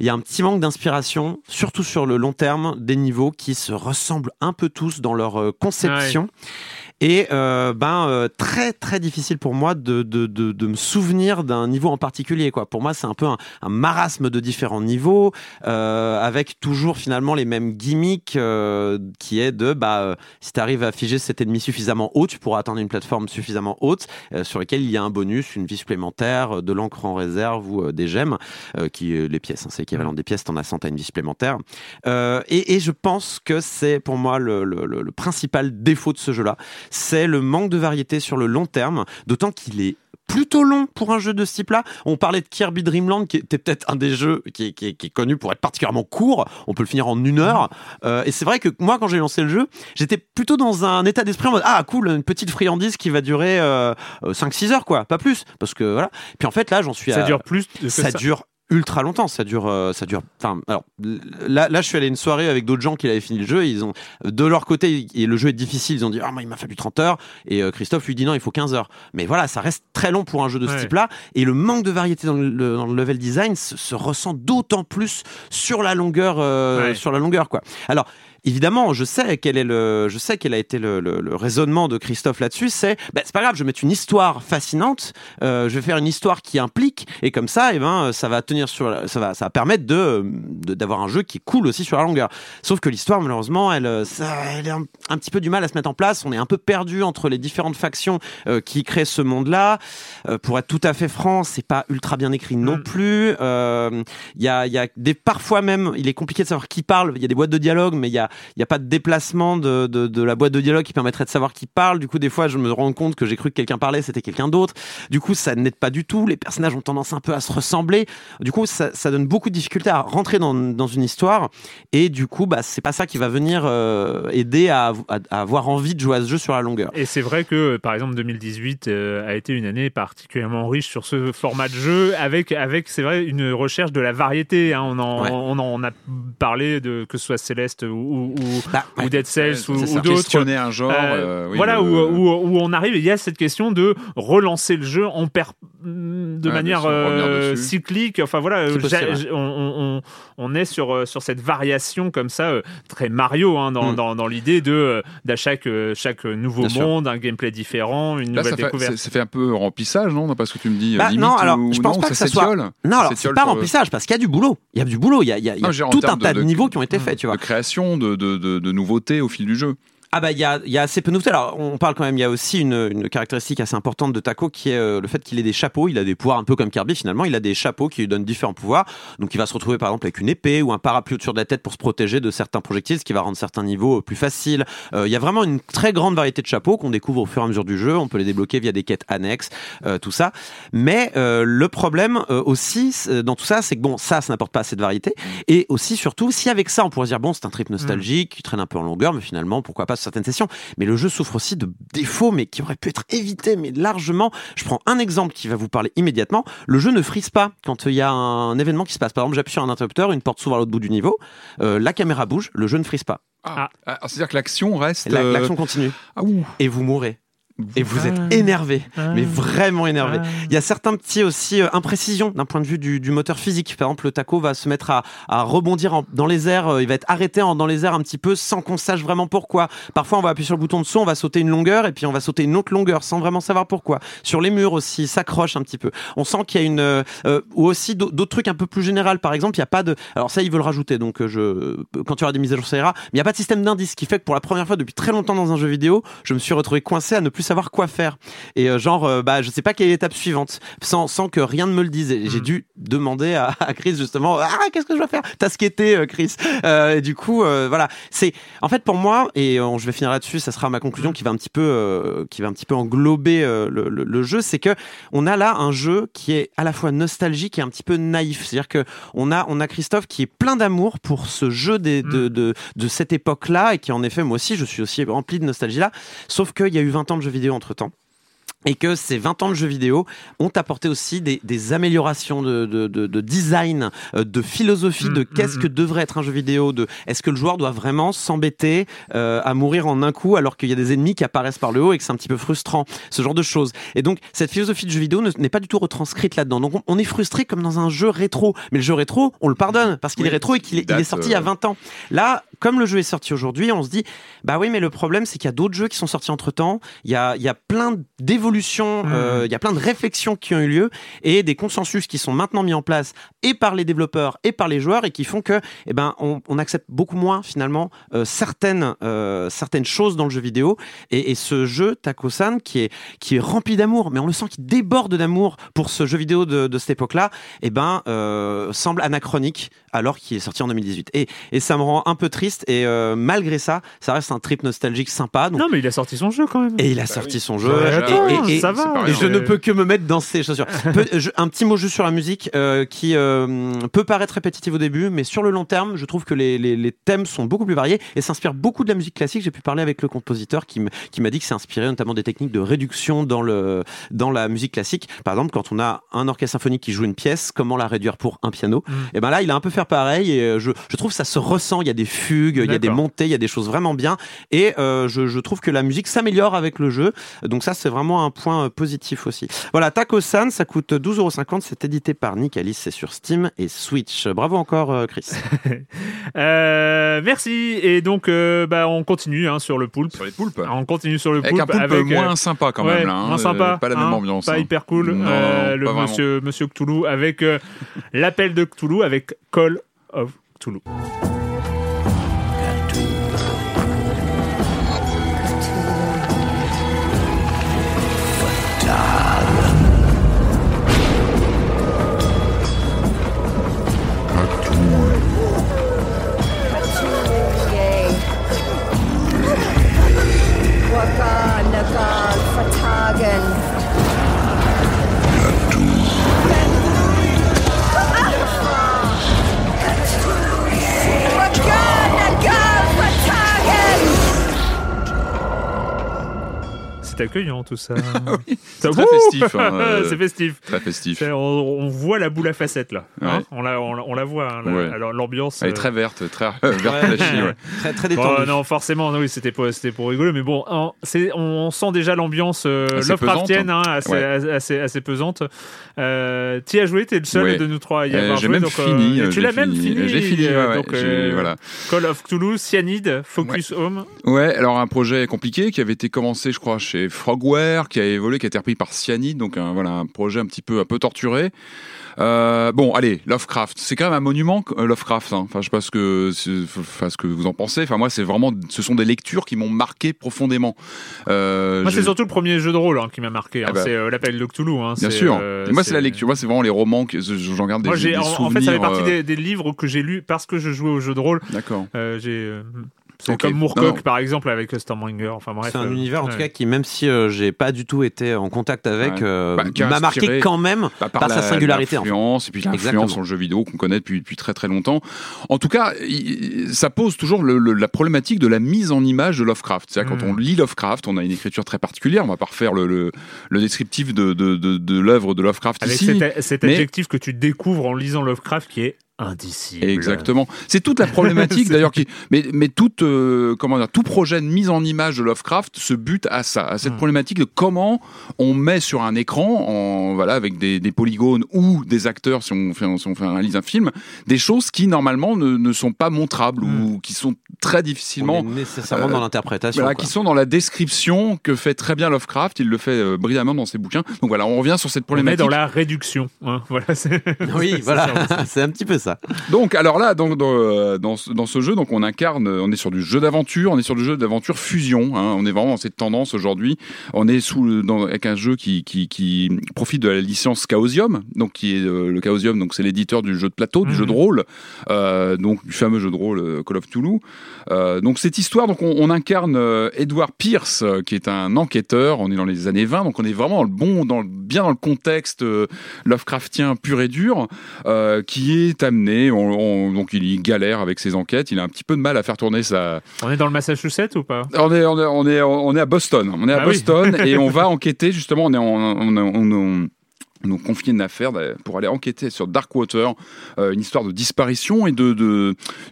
il y a un petit manque d'inspiration, surtout sur le long terme, des niveaux qui se ressemblent un peu tous dans leur euh, conception. Et euh, ben euh, très très difficile pour moi de, de, de, de me souvenir d'un niveau en particulier. Quoi. Pour moi, c'est un peu un, marasme de différents niveaux, euh, avec toujours finalement les mêmes gimmicks, euh, qui est de bah si tu arrives à figer cet ennemi suffisamment haut, tu pourras atteindre une plateforme suffisamment haute sur laquelle il y a un bonus, une vie supplémentaire, de l'encre en réserve ou des gemmes, qui les pièces, hein, c'est équivalent des pièces, t'en as 100 à une vie supplémentaire. Et, et, je pense que c'est pour moi le, le, le, le principal défaut de ce jeu-là c'est le manque de variété sur le long terme, d'autant qu'il est plutôt long pour un jeu de ce type-là. On parlait de Kirby Dreamland, qui était peut-être un des jeux qui est, qui, est, qui est, connu pour être particulièrement court. On peut le finir en une heure. Euh, et c'est vrai que moi, quand j'ai lancé le jeu, j'étais plutôt dans un état d'esprit en mode ah cool, une petite friandise qui va durer euh, 5-6 heures quoi, pas plus, parce que voilà. Puis en fait là, j'en suis. Ça à... dure plus. Ça, ça, dure ultra longtemps. Ça dure, euh, ça dure. Enfin, alors là, là, je suis allé à une soirée avec d'autres gens qui avaient fini le jeu. ils ont, de leur côté, et le jeu est difficile. Ils ont dit, ah, moi, il m'a fallu 30 heures. Et euh, Christophe lui dit, non, il faut 15 heures. Mais voilà, ça reste très long pour un jeu de ouais. ce type-là. Et le manque de variété dans le, dans le level design se, se ressent d'autant plus sur la longueur, euh, ouais. sur la longueur, quoi. Alors, évidemment, je sais quel est le, je sais quel a été le, le, le raisonnement de Christophe là-dessus. C'est, ben, c'est pas grave, je vais mettre une histoire fascinante. Euh, je vais faire une histoire qui implique, et comme ça, et eh ben, ça va tenir sur, ça va, ça va permettre de, d'avoir un jeu qui cool aussi sur la longueur. Sauf que l'histoire, malheureusement, elle, ça, elle a un, un, petit peu du mal à se mettre en place. On est un peu perdu entre les différentes factions euh, qui créent ce monde-là. Euh, pour être tout à fait franc, c'est pas ultra bien écrit non mm. plus. Il euh, y a, il y a des, parfois même, il est compliqué de savoir qui parle. Il y a des boîtes de dialogue, mais il y a il n'y a pas de déplacement de, de, de, la boîte de dialogue qui permettrait de savoir qui parle. Du coup, des fois, je me rends compte que j'ai cru que quelqu'un parlait, c'était quelqu'un d'autre. Du coup, ça n'aide pas du tout. Les personnages ont tendance un peu à se ressembler. Du coup, ça, ça donne beaucoup de difficultés à rentrer dans, dans une histoire. Et du coup, bah, c'est pas ça qui va venir euh, aider à, à, à, avoir envie de jouer à ce jeu sur la longueur. Et c'est vrai que, par exemple, 2018 euh, a été une année particulièrement riche sur ce format de jeu, avec, avec c'est vrai, une recherche de la variété. Hein. On, en, ouais. on en a parlé de que ce soit Céleste ou, ou, ou, Bah, ou. Dead Cells ou, ou d'autres. Questionner un genre. Euh, euh, oui, voilà le- où, où, où on arrive, il y a cette question de relancer le jeu en per... de manière sûr, euh, cyclique. Enfin voilà, on, on- est sur euh, sur cette variation comme ça, euh, très Mario hein, dans, Mm. dans, dans l'idée de euh, d'à chaque chaque nouveau Bien sûr. monde, un gameplay différent, une Là, nouvelle ça fait, découverte. c'est- ça fait un peu remplissage, non Parce que tu me dis. Bah, non, alors, ou- je pense non, pas que ça soit- Non, alors c'est pas remplissage parce qu'il y a du boulot. Il y a du boulot. Il y a, il y a- y Non, tout un tas de, de- niveaux qui ont été faits, tu vois. de création, de, de, de, de nouveautés au fil du jeu. Ah bah il y a, y a assez peu de nouveautés. Alors on parle quand même, il y a aussi une, une caractéristique assez importante de Taco qui est euh, le fait qu'il ait des chapeaux. Il a des pouvoirs un peu comme Kirby finalement. Il a des chapeaux qui lui donnent différents pouvoirs. Donc il va se retrouver par exemple avec une épée ou un parapluie au-dessus de la tête pour se protéger de certains projectiles, ce qui va rendre certains niveaux euh, plus faciles. Euh, il y a vraiment une très grande variété de chapeaux qu'on découvre au fur et à mesure du jeu. On peut les débloquer via des quêtes annexes, euh, tout ça. Mais euh, le problème euh, aussi dans tout ça, c'est que bon, ça, ça n'apporte pas assez de variété. Et aussi, surtout, si avec ça, on pourrait se dire, bon, c'est un trip nostalgique qui traîne un peu en longueur, mais finalement, pourquoi pas certaines sessions. Mais le jeu souffre aussi de défauts, mais qui auraient pu être évités, mais largement. Je prends un exemple qui va vous parler immédiatement. Le jeu ne frise pas quand il y a un événement qui se passe. Par exemple, j'appuie sur un interrupteur, une porte s'ouvre à l'autre bout du niveau, euh, la caméra bouge, le jeu ne frise pas. Ah, ah, C'est-à-dire que l'action reste. La- euh, L'action continue. Ah. Et vous mourrez. Et vous êtes Ah. énervé, Ah. mais vraiment énervé. Ah. Il y a certains petits aussi euh, imprécisions d'un point de vue du, du moteur physique. Par exemple, le taco va se mettre à, à rebondir en- dans les airs, euh, il va être arrêté en- dans les airs un petit peu sans qu'on sache vraiment pourquoi. Parfois, on va appuyer sur le bouton de saut, on va sauter une longueur et puis on va sauter une autre longueur sans vraiment savoir pourquoi. Sur les murs aussi, s'accroche un petit peu. On sent qu'il y a une euh, ou aussi d'au- d'autres trucs un peu plus général. Par exemple, il y a pas de. Alors ça, ils veulent rajouter. Donc je quand tu auras des mises à jour, ça ira. Mais il y a pas de système d'indice, ce qui fait que pour la première fois depuis très longtemps dans un jeu vidéo, je me suis retrouvé coincé à ne plus savoir quoi faire. Et euh, genre, euh, bah, je sais pas quelle est l'étape suivante, sans, sans que rien ne me le dise. Et J'ai Mm. dû demander à, à Chris justement, ah, qu'est-ce que je dois faire? T'as skaté, euh, Chris. Euh, et du coup, euh, voilà. C'est, en fait, pour moi, et je vais finir là-dessus, ça sera ma conclusion qui va un petit peu, qui va un petit peu englober le, le- le jeu, c'est que on a là un jeu qui est à la fois nostalgique et un petit peu naïf. C'est-à-dire que on a, on a Christophe qui est plein d'amour pour ce jeu des, de, de, de cette époque-là et qui en effet, moi aussi, je suis aussi rempli de nostalgie là. Sauf qu'il y a eu 20 ans de jeux vidéo entre temps. Et que ces 20 ans de jeux vidéo ont apporté aussi des, des améliorations de, de, de, de design, euh, de philosophie, Mm, de mm, qu'est-ce que devrait être un jeu vidéo, de est-ce que le joueur doit vraiment s'embêter euh, à mourir en un coup alors qu'il y a des ennemis qui apparaissent par le haut et que c'est un petit peu frustrant, ce genre de choses. Et donc cette philosophie de jeu vidéo ne- n'est pas du tout retranscrite là-dedans. Donc on, on est frustré comme dans un jeu rétro. Mais le jeu rétro, on le pardonne parce qu'il Oui, est rétro et qu'il est, est sorti il y a euh, 20 ans. Là, comme le jeu est sorti aujourd'hui, on se dit, bah oui, mais le problème, c'est qu'il y a d'autres jeux qui sont sortis entre temps. Il y a, il y a plein d'évolutions, Mhm. euh, il y a plein de réflexions qui ont eu lieu et des consensus qui sont maintenant mis en place et par les développeurs et par les joueurs et qui font que, eh ben, on, on accepte beaucoup moins finalement euh, certaines, euh, certaines choses dans le jeu vidéo. Et, et ce jeu, Taco-san, qui est, qui est rempli d'amour, mais on le sent qui déborde d'amour pour ce jeu vidéo de, de cette époque-là, eh ben, semble anachronique alors qu'il est sorti en 2018. Et, et ça me rend un peu triste. Et euh, malgré ça, ça reste un trip nostalgique sympa. Donc, Non, mais il a sorti son jeu quand même. et il a Bah sorti oui. son jeu. Ouais, attends, et, et- ça va. et rien. je ne peux que me mettre dans ces chaussures. Peu- je- un petit mot juste sur la musique euh, qui euh, peut paraître répétitif au début, mais sur le long terme, je trouve que les, les, les thèmes sont beaucoup plus variés et s'inspirent beaucoup de la musique classique. J'ai pu parler avec le compositeur qui m'a dit que c'est inspiré notamment des techniques de réduction dans, le, dans la musique classique. Par exemple, quand on a un orchestre symphonique qui joue une pièce, comment la réduire pour un piano? Mm. Et ben là, il a un peu fait pareil et je, je trouve que ça se ressent. Il y a des fugues, il y a des montées, il y a des choses vraiment bien et euh, je, je trouve que la musique s'améliore avec le jeu. Donc ça, c'est vraiment un point euh, positif aussi. Voilà, Taco-san, ça coûte 12,50€. C'est édité par Nicalis, c'est sur Steam et Switch. Bravo encore, euh, Chris. Euh, merci. Et donc, euh, bah, on continue hein, sur le poulpe. Sur les poulpes. On continue sur le Avec poulpe un poulpe avec, euh, moins sympa quand ouais, même là. hein. moins sympa, Euh, Pas la même hein, ambiance. pas hein. hyper cool. Non, Euh, non, le vraiment. monsieur, monsieur Cthulhu avec euh, l'appel de Cthulhu avec Call of Cthulhu. C'est accueillant tout ça. C'est très festif. hein, euh, c'est festif. Très festif. On, on voit la boule à facettes là. hein. Ouais. on, la, on, la- on la voit. hein, la- Ouais. alors l'ambiance. Elle est euh, très verte, très euh, verte flashy, ouais. Très, très Bon, détendu. non, forcément, non, oui, c'était pour, c'était pour rigoler, mais bon, hein, c'est, on sent déjà l'ambiance euh, Assez Lovecraftienne, pesante. hein, assez, Ouais. assez, assez pesante. Euh, tu y as joué, t'es le seul Ouais. de nous trois à y Euh, avoir j'ai joué. même donc, euh, fini. euh, tu l'as même fini. Je l'ai fini, ouais, euh, ouais, donc, j'ai- euh, voilà. Call of Cthulhu, Cyanide, Focus Home. Ouais, alors un projet compliqué qui avait été commencé, je crois, chez Frogware, qui a évolué, qui a été repris par Cyanide, donc un, voilà un projet un petit peu un peu torturé. Euh, bon, allez, Lovecraft, c'est quand même un monument, euh, Lovecraft. hein. Enfin, je sais pas ce que, enfin, ce que vous en pensez. Enfin, moi, c'est vraiment, ce sont des lectures qui m'ont marqué profondément. Euh, Moi, je- c'est surtout le premier jeu de rôle hein, qui m'a marqué. hein. Ah bah. C'est euh, l'appel de Cthulhu. hein. Bien sûr. moi, c'est la lecture. Moi, c'est vraiment les romans que je- j'en garde des, Moi, j'ai, des en, souvenirs. en fait, ça fait partie des, des livres que j'ai lus parce que je jouais au jeu de rôle. D'accord. J'ai, c'est comme Moorcock, non. par exemple, avec Stormbringer. Enfin bref. C'est un euh, univers en tout cas qui, même si euh, j'ai pas du tout été en contact avec, Ouais. euh, Bah, m'a marqué quand même Bah, par, sa singularité. en fait. L'influence, et puis l'influence sur le jeu vidéo qu'on connaît depuis, depuis très très longtemps. En tout cas, il- ça pose toujours le- le- la problématique de la mise en image de Lovecraft. C'est-à-dire Mm. quand on lit Lovecraft, on a une écriture très particulière. On va pas refaire le, le, le descriptif de, de, de, de l'œuvre de Lovecraft Avec ici. cet, cet mais- adjectif que tu découvres en lisant Lovecraft qui est indicible. Exactement. C'est toute la problématique d'ailleurs qui, mais mais toute euh, comment dire, tout projet de mise en image de Lovecraft se bute à ça, à cette Mm. problématique de comment on met sur un écran, en voilà avec des, des polygones ou des acteurs si on fait si on fait réalise un film, des choses qui normalement ne, ne sont pas montrables ou qui sont très On difficilement est nécessairement euh, dans l'interprétation. voilà, quoi. qui sont dans la description que fait très bien Lovecraft. Il le fait euh, brillamment dans ses bouquins. Donc voilà, on revient sur cette On est problématique. dans la réduction. hein. Voilà, Oui, voilà, c'est un petit peu ça. Donc, alors là, donc, dans, euh, dans, ce- dans ce jeu, donc on incarne, euh, on est sur du jeu d'aventure, on est sur du jeu d'aventure fusion. hein, on est vraiment dans cette tendance aujourd'hui. On est sous le- dans, avec un jeu qui, qui, qui profite de la licence Chaosium, donc qui est euh, le Chaosium, donc c'est l'éditeur du jeu de plateau, du jeu de rôle, euh, donc du fameux jeu de rôle Call of Toulouse. Euh, donc cette histoire, donc on, on incarne Edward Pierce, qui est un enquêteur. On est dans les années 20, donc on est vraiment dans le bon, dans le- bien dans le contexte euh, Lovecraftien pur et dur, euh, qui est amené. on- on- donc il y galère avec ses enquêtes. Il a un petit peu de mal à faire tourner sa. On est dans le Massachusetts ou pas? On est, on est, on est, on est à Boston. On est à Ah oui. Boston et on va enquêter justement. On est, en- on, on, on- on- on nous confie une affaire d'aller- pour aller enquêter sur Darkwater, euh, une histoire de disparition et de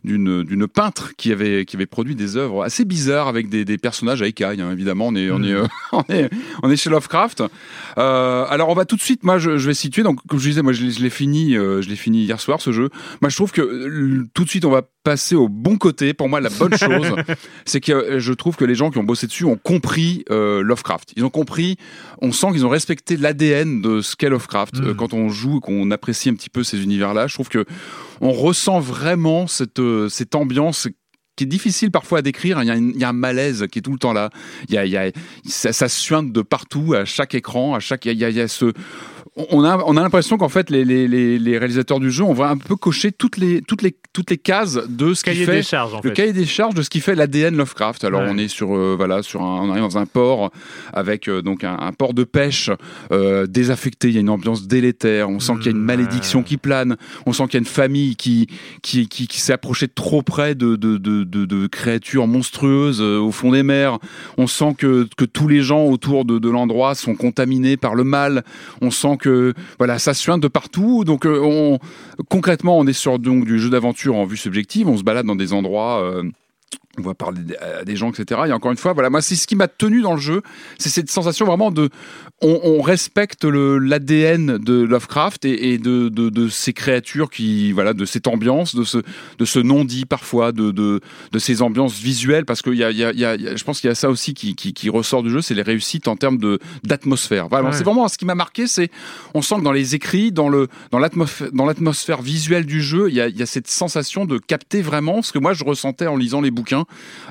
d'une d'une peintre qui avait qui avait produit des œuvres assez bizarres avec des, des personnages à écailles. hein, évidemment, on est on est, euh, on est on est chez Lovecraft. Euh, alors on va tout de suite. Moi, je, je vais situer. Donc comme je disais, moi je l'ai je l'ai fini, euh, je l'ai fini hier soir ce jeu. Moi, je trouve que euh, tout de suite on va passer au bon côté. Pour moi, la bonne chose, c'est que euh, je trouve que les gens qui ont bossé dessus ont compris euh, Lovecraft. Ils ont compris. On sent qu'ils ont respecté l'ADN de ce qu'est Lovecraft. Mhm. Euh, quand on joue, et qu'on apprécie un petit peu ces univers-là, je trouve que on ressent vraiment cette cette ambiance qui est difficile parfois à décrire. Il y, a une- il y a un malaise qui est tout le temps là. Il y a, il y a- ça, ça suinte de partout, à chaque écran, à chaque. Il y a, il y a ce. On a, on a l'impression qu'en fait les, les, les, les réalisateurs du jeu on va un peu cocher toutes les, toutes les, toutes les cases de ce qui fait des charges en le fait. cahier des charges de ce qui fait l'ADN Lovecraft. Alors Ouais. on est sur euh, voilà sur un, on arrive dans un port avec euh, donc un, un port de pêche euh, désaffecté. Il y a une ambiance délétère. On sent qu'il y a une malédiction qui plane. On sent qu'il y a une famille qui qui qui, qui s'est approchée de trop près de de, de, de, créatures monstrueuses au fond des mers. On sent que que tous les gens autour de, de l'endroit sont contaminés par le mal. On sent que voilà ça suinte de partout. Donc euh, on concrètement on est sur donc du jeu d'aventure en vue subjective. On se balade dans des endroits. euh, on va parler à des gens, etc. Et encore une fois, voilà, moi, c'est ce qui m'a tenu dans le jeu, c'est cette sensation vraiment de, on, on respecte l'ADN de Lovecraft et, et de, de, de ces créatures qui, voilà, de cette ambiance, de ce, de ce non-dit parfois, de, de, de ces ambiances visuelles, parce qu'il y a, il y a, y a- je pense qu'il y a ça aussi qui, qui, qui ressort du jeu, c'est les réussites en termes d'atmosphère. Voilà, Ouais. c'est vraiment ce qui m'a marqué, c'est, on sent que dans les écrits, dans l'atmosphère, visuelle du jeu, il y a, y a cette sensation de capter vraiment ce que moi je ressentais en lisant les bouquins,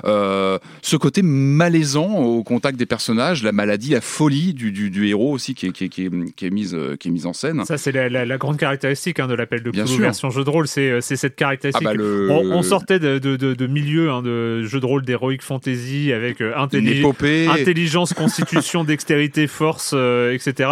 euh, ce côté malaisant au contact des personnages, la maladie, la folie du, du, du héros aussi qui est, qui est, qui est, qui est mise, euh, qui est mise en scène. Ça, c'est la, la- la grande caractéristique hein, de l'appel de Cthulhu version jeu de rôle. C'est euh, cette caractéristique. Ah bah, le- on, on sortait de, de, de, de milieux hein, de jeux de rôle d'heroic fantasy avec euh, intelli- intelligence, constitution, dextérité, force, euh, etc.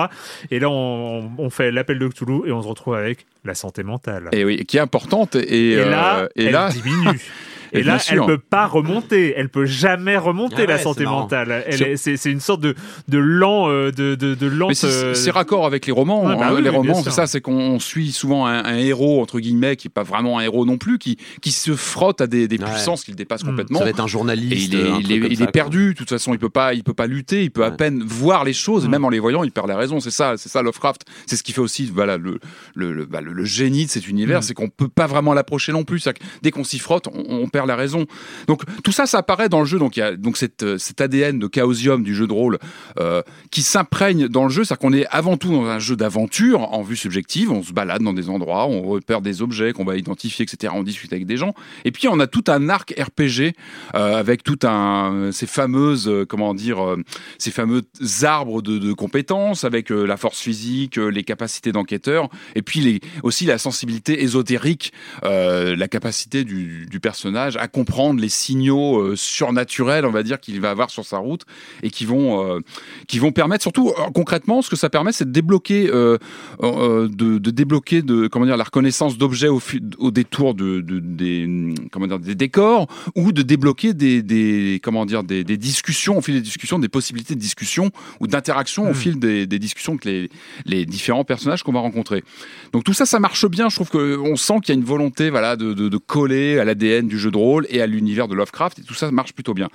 Et là, on, on fait l'appel de Cthulhu et on se retrouve avec la santé mentale. Et oui, qui est importante. Et, Et euh, elle là, diminue. Et, Et là, sûr. elle peut pas remonter. Elle peut jamais remonter Ah la ouais, santé mentale. Elle Sur- est- C'est c'est une sorte de de lent euh, de de, de lente. C'est- euh, c'est raccord avec les romans. Ouais, bah hein. oui, les oui, romans, c'est ça, c'est qu'on suit souvent un, un héros entre guillemets qui est pas vraiment un héros non plus, qui qui se frotte à des, des Ouais. puissances qu'il dépasse Mm. complètement. Ça va être un Et journaliste. il est, il est, comme il ça, est quoi. perdu. De toute façon, il peut pas, il peut pas lutter. Il peut à peine voir les choses. Et Mm. même en les voyant, il perd la raison. C'est ça, c'est ça Lovecraft. C'est ce qui fait aussi, voilà, le le, le, bah, le- le génie de cet univers, Mm. c'est qu'on peut pas vraiment l'approcher non plus. Dès qu'on s'y frotte, on, on perd la raison. Donc tout ça, ça apparaît dans le jeu. Donc il y a donc euh, cet ADN de chaosium du jeu de rôle euh, qui s'imprègne dans le jeu. C'est-à-dire qu'on est avant tout dans un jeu d'aventure en vue subjective. On se balade dans des endroits, on repère des objets qu'on va identifier, etc. On discute avec des gens. Et puis on a tout un arc RPG euh, avec tout un ces fameuses comment dire ces fameux arbres de, compétences avec la force physique, les capacités d'enquêteur et puis aussi la sensibilité ésotérique, la capacité du personnage à comprendre les signaux euh, surnaturels, on va dire qu'il va avoir sur sa route et qui vont euh, qui vont permettre surtout euh, concrètement ce que ça permet c'est de débloquer de, de débloquer de comment dire la reconnaissance d'objets au, détour de, de- des comment dire des décors ou de débloquer des, des comment dire des, des discussions au fil des discussions des possibilités de discussion ou d'interaction au Mm. fil des, des discussions avec les, les différents personnages qu'on va rencontrer donc tout ça ça marche bien je trouve que on sent qu'il y a une volonté voilà de, de, de coller à l'ADN du jeu de et à l'univers de Lovecraft et tout ça marche plutôt bien.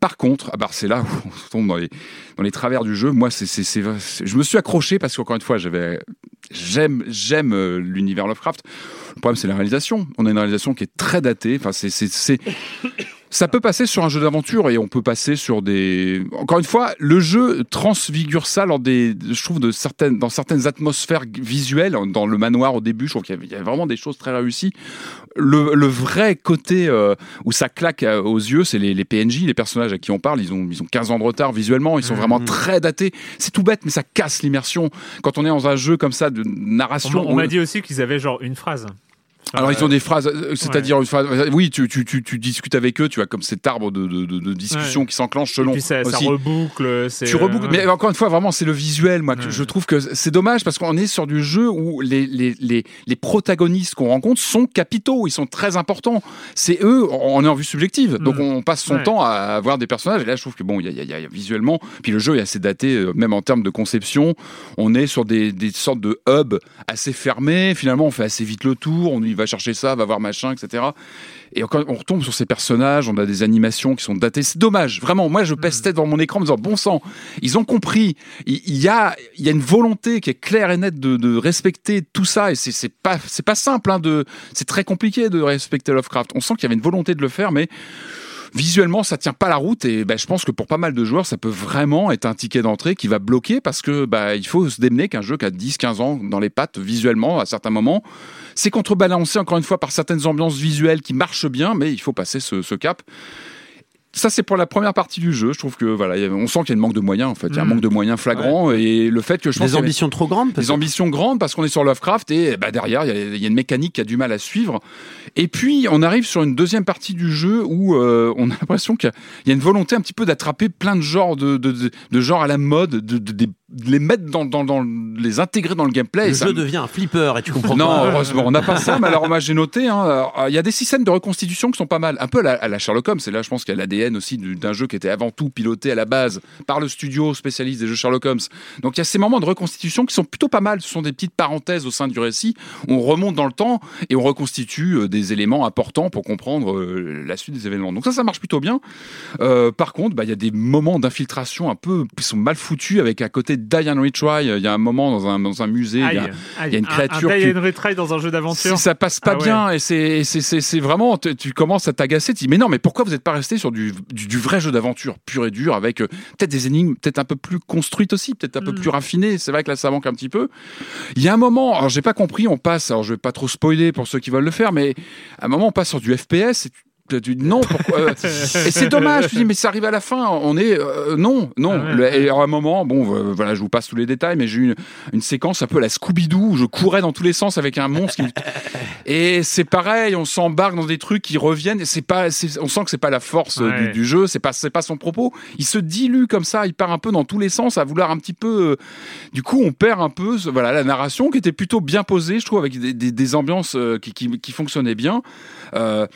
Par contre ah bah, c'est là où on tombe dans les dans les travers du jeu moi c'est c'est je me suis accroché parce qu'encore une fois j'avais j'aime j'aime euh, l'univers Lovecraft. Le problème c'est la réalisation. On a une réalisation qui est très datée. Enfin c'est ça peut passer sur un jeu d'aventure et on peut passer sur des. Encore une fois, le jeu transfigure ça lors des, je trouve, de certaines, dans certaines atmosphères visuelles. Dans le manoir au début, je trouve qu'il y avait vraiment des choses très réussies. Le, le vrai côté euh, où ça claque euh, aux yeux, c'est les, les PNJ, les personnages à qui on parle. Ils ont, ils ont 15 ans de retard visuellement. Ils sont vraiment très datés. C'est tout bête, mais ça casse l'immersion. Quand on est dans un jeu comme ça de On narration. m'a- on m'a dit aussi qu'ils avaient genre une phrase. Alors Euh, ils ont des phrases, euh, c'est-à-dire une phrase. Oui, tu, tu, tu, tu discutes avec eux, tu as comme cet arbre de, de, discussion Ouais. qui s'enclenche et selon. puis ça, reboucle. Tu reboucles, euh, mais encore une fois, vraiment, c'est le visuel, moi, Ouais. je trouve que c'est dommage parce qu'on est sur du jeu où les, les, les, les protagonistes qu'on rencontre sont capitaux, ils sont très importants. C'est eux, on est en vue subjective, donc Mm. on passe son temps à voir des personnages. Et là, je trouve que bon, il y a, y y visuellement, puis le jeu est assez daté, euh, même en termes de conception. On est sur des, des sortes de hubs assez fermés. Finalement, on fait assez vite le tour, on y va chercher ça, va voir machin, etc. Et encore, on retombe sur ces personnages, on a des animations qui sont datées. C'est dommage, vraiment. Moi, je pestais dans mon écran en me disant, bon sang, ils ont compris. Il il y a, il y a une volonté qui est claire et nette de, de respecter tout ça. Et c'est c'est pas, c'est pas simple. Hein, de, c'est très compliqué de respecter Lovecraft. On sent qu'il y avait une volonté de le faire, mais visuellement ça tient pas la route et ben, je pense que pour pas mal de joueurs ça peut vraiment être un ticket d'entrée qui va bloquer parce que bah, il faut se démener qu'un jeu qui a 10-15 ans dans les pattes visuellement à certains moments. C'est contrebalancé encore une fois par certaines ambiances visuelles qui marchent bien mais il faut passer ce cap ça c'est pour la première partie du jeu je trouve que voilà a- on sent qu'il y a un manque de moyens en fait il y a un Mm. manque de moyens flagrant et le fait que je pense Des avait- ambitions trop grandes des ambitions grandes parce qu'on est sur Lovecraft et bah, derrière il y, a- il y a une mécanique qui a du mal à suivre. Et puis on arrive sur une deuxième partie du jeu où euh, on a l'impression qu'il y a- il y a une volonté un petit peu d'attraper plein de genres de, de, de, de genres à la mode, de, de- de- de les mettre dans, dans, dans les intégrer dans le gameplay. Le Et ça jeu me- devient un flipper et tu comprends non, pas. heureusement, on n'a pas ça, mais alors moi j'ai noté, hein, alors, il y a des systèmes de reconstitution qui sont pas mal, un peu à la, à la Sherlock Holmes, c'est là je pense qu'il y a l'ADN aussi du- d'un jeu qui était avant tout piloté à la base par le studio spécialiste des jeux Sherlock Holmes. Donc il y a ces moments de reconstitution qui sont plutôt pas mal, ce sont des petites parenthèses au sein du récit, on remonte dans le temps et on reconstitue euh, des éléments importants pour comprendre euh, la suite des événements. Donc ça, ça marche plutôt bien. Euh, par contre, bah, il y a des moments d'infiltration un peu qui sont mal foutus avec à côté Diane Retry, il y a un moment dans un, dans un musée, il y a- Aïe, il y a une Un- créature Un, qui- die and retry dans un jeu d'aventure. si ça passe pas Ah ouais. bien et c'est vraiment tu, tu commences à t'agacer tu dis mais non mais pourquoi vous n'êtes pas resté sur du, du, du vrai jeu d'aventure pur et dur avec euh, peut-être des énigmes peut-être un peu plus construites aussi peut-être un peu Mm. plus raffinées c'est vrai que là ça manque un petit peu il y a un moment alors j'ai pas compris on passe alors je vais pas trop spoiler pour ceux qui veulent le faire mais à un moment on passe sur du FPS et tu- tu dis non pourquoi euh, et c'est dommage tu dis mais ça arrive à la fin on est euh, non non Ah ouais, Le- et à un moment bon euh, voilà je vous passe tous les détails mais j'ai eu une, une séquence un peu à la Scooby-Doo où je courais dans tous les sens avec un monstre qui et c'est pareil, on s'embarque dans des trucs qui reviennent. et C'est pas, on sent que c'est pas la force Ouais. du, du jeu, c'est pas, c'est pas son propos. Il se dilue comme ça, il part un peu dans tous les sens, à vouloir un petit peu. euh, du coup, on perd un peu, voilà, la narration qui était plutôt bien posée, je trouve, avec des, des- des ambiances qui, qui, qui fonctionnaient bien. Euh,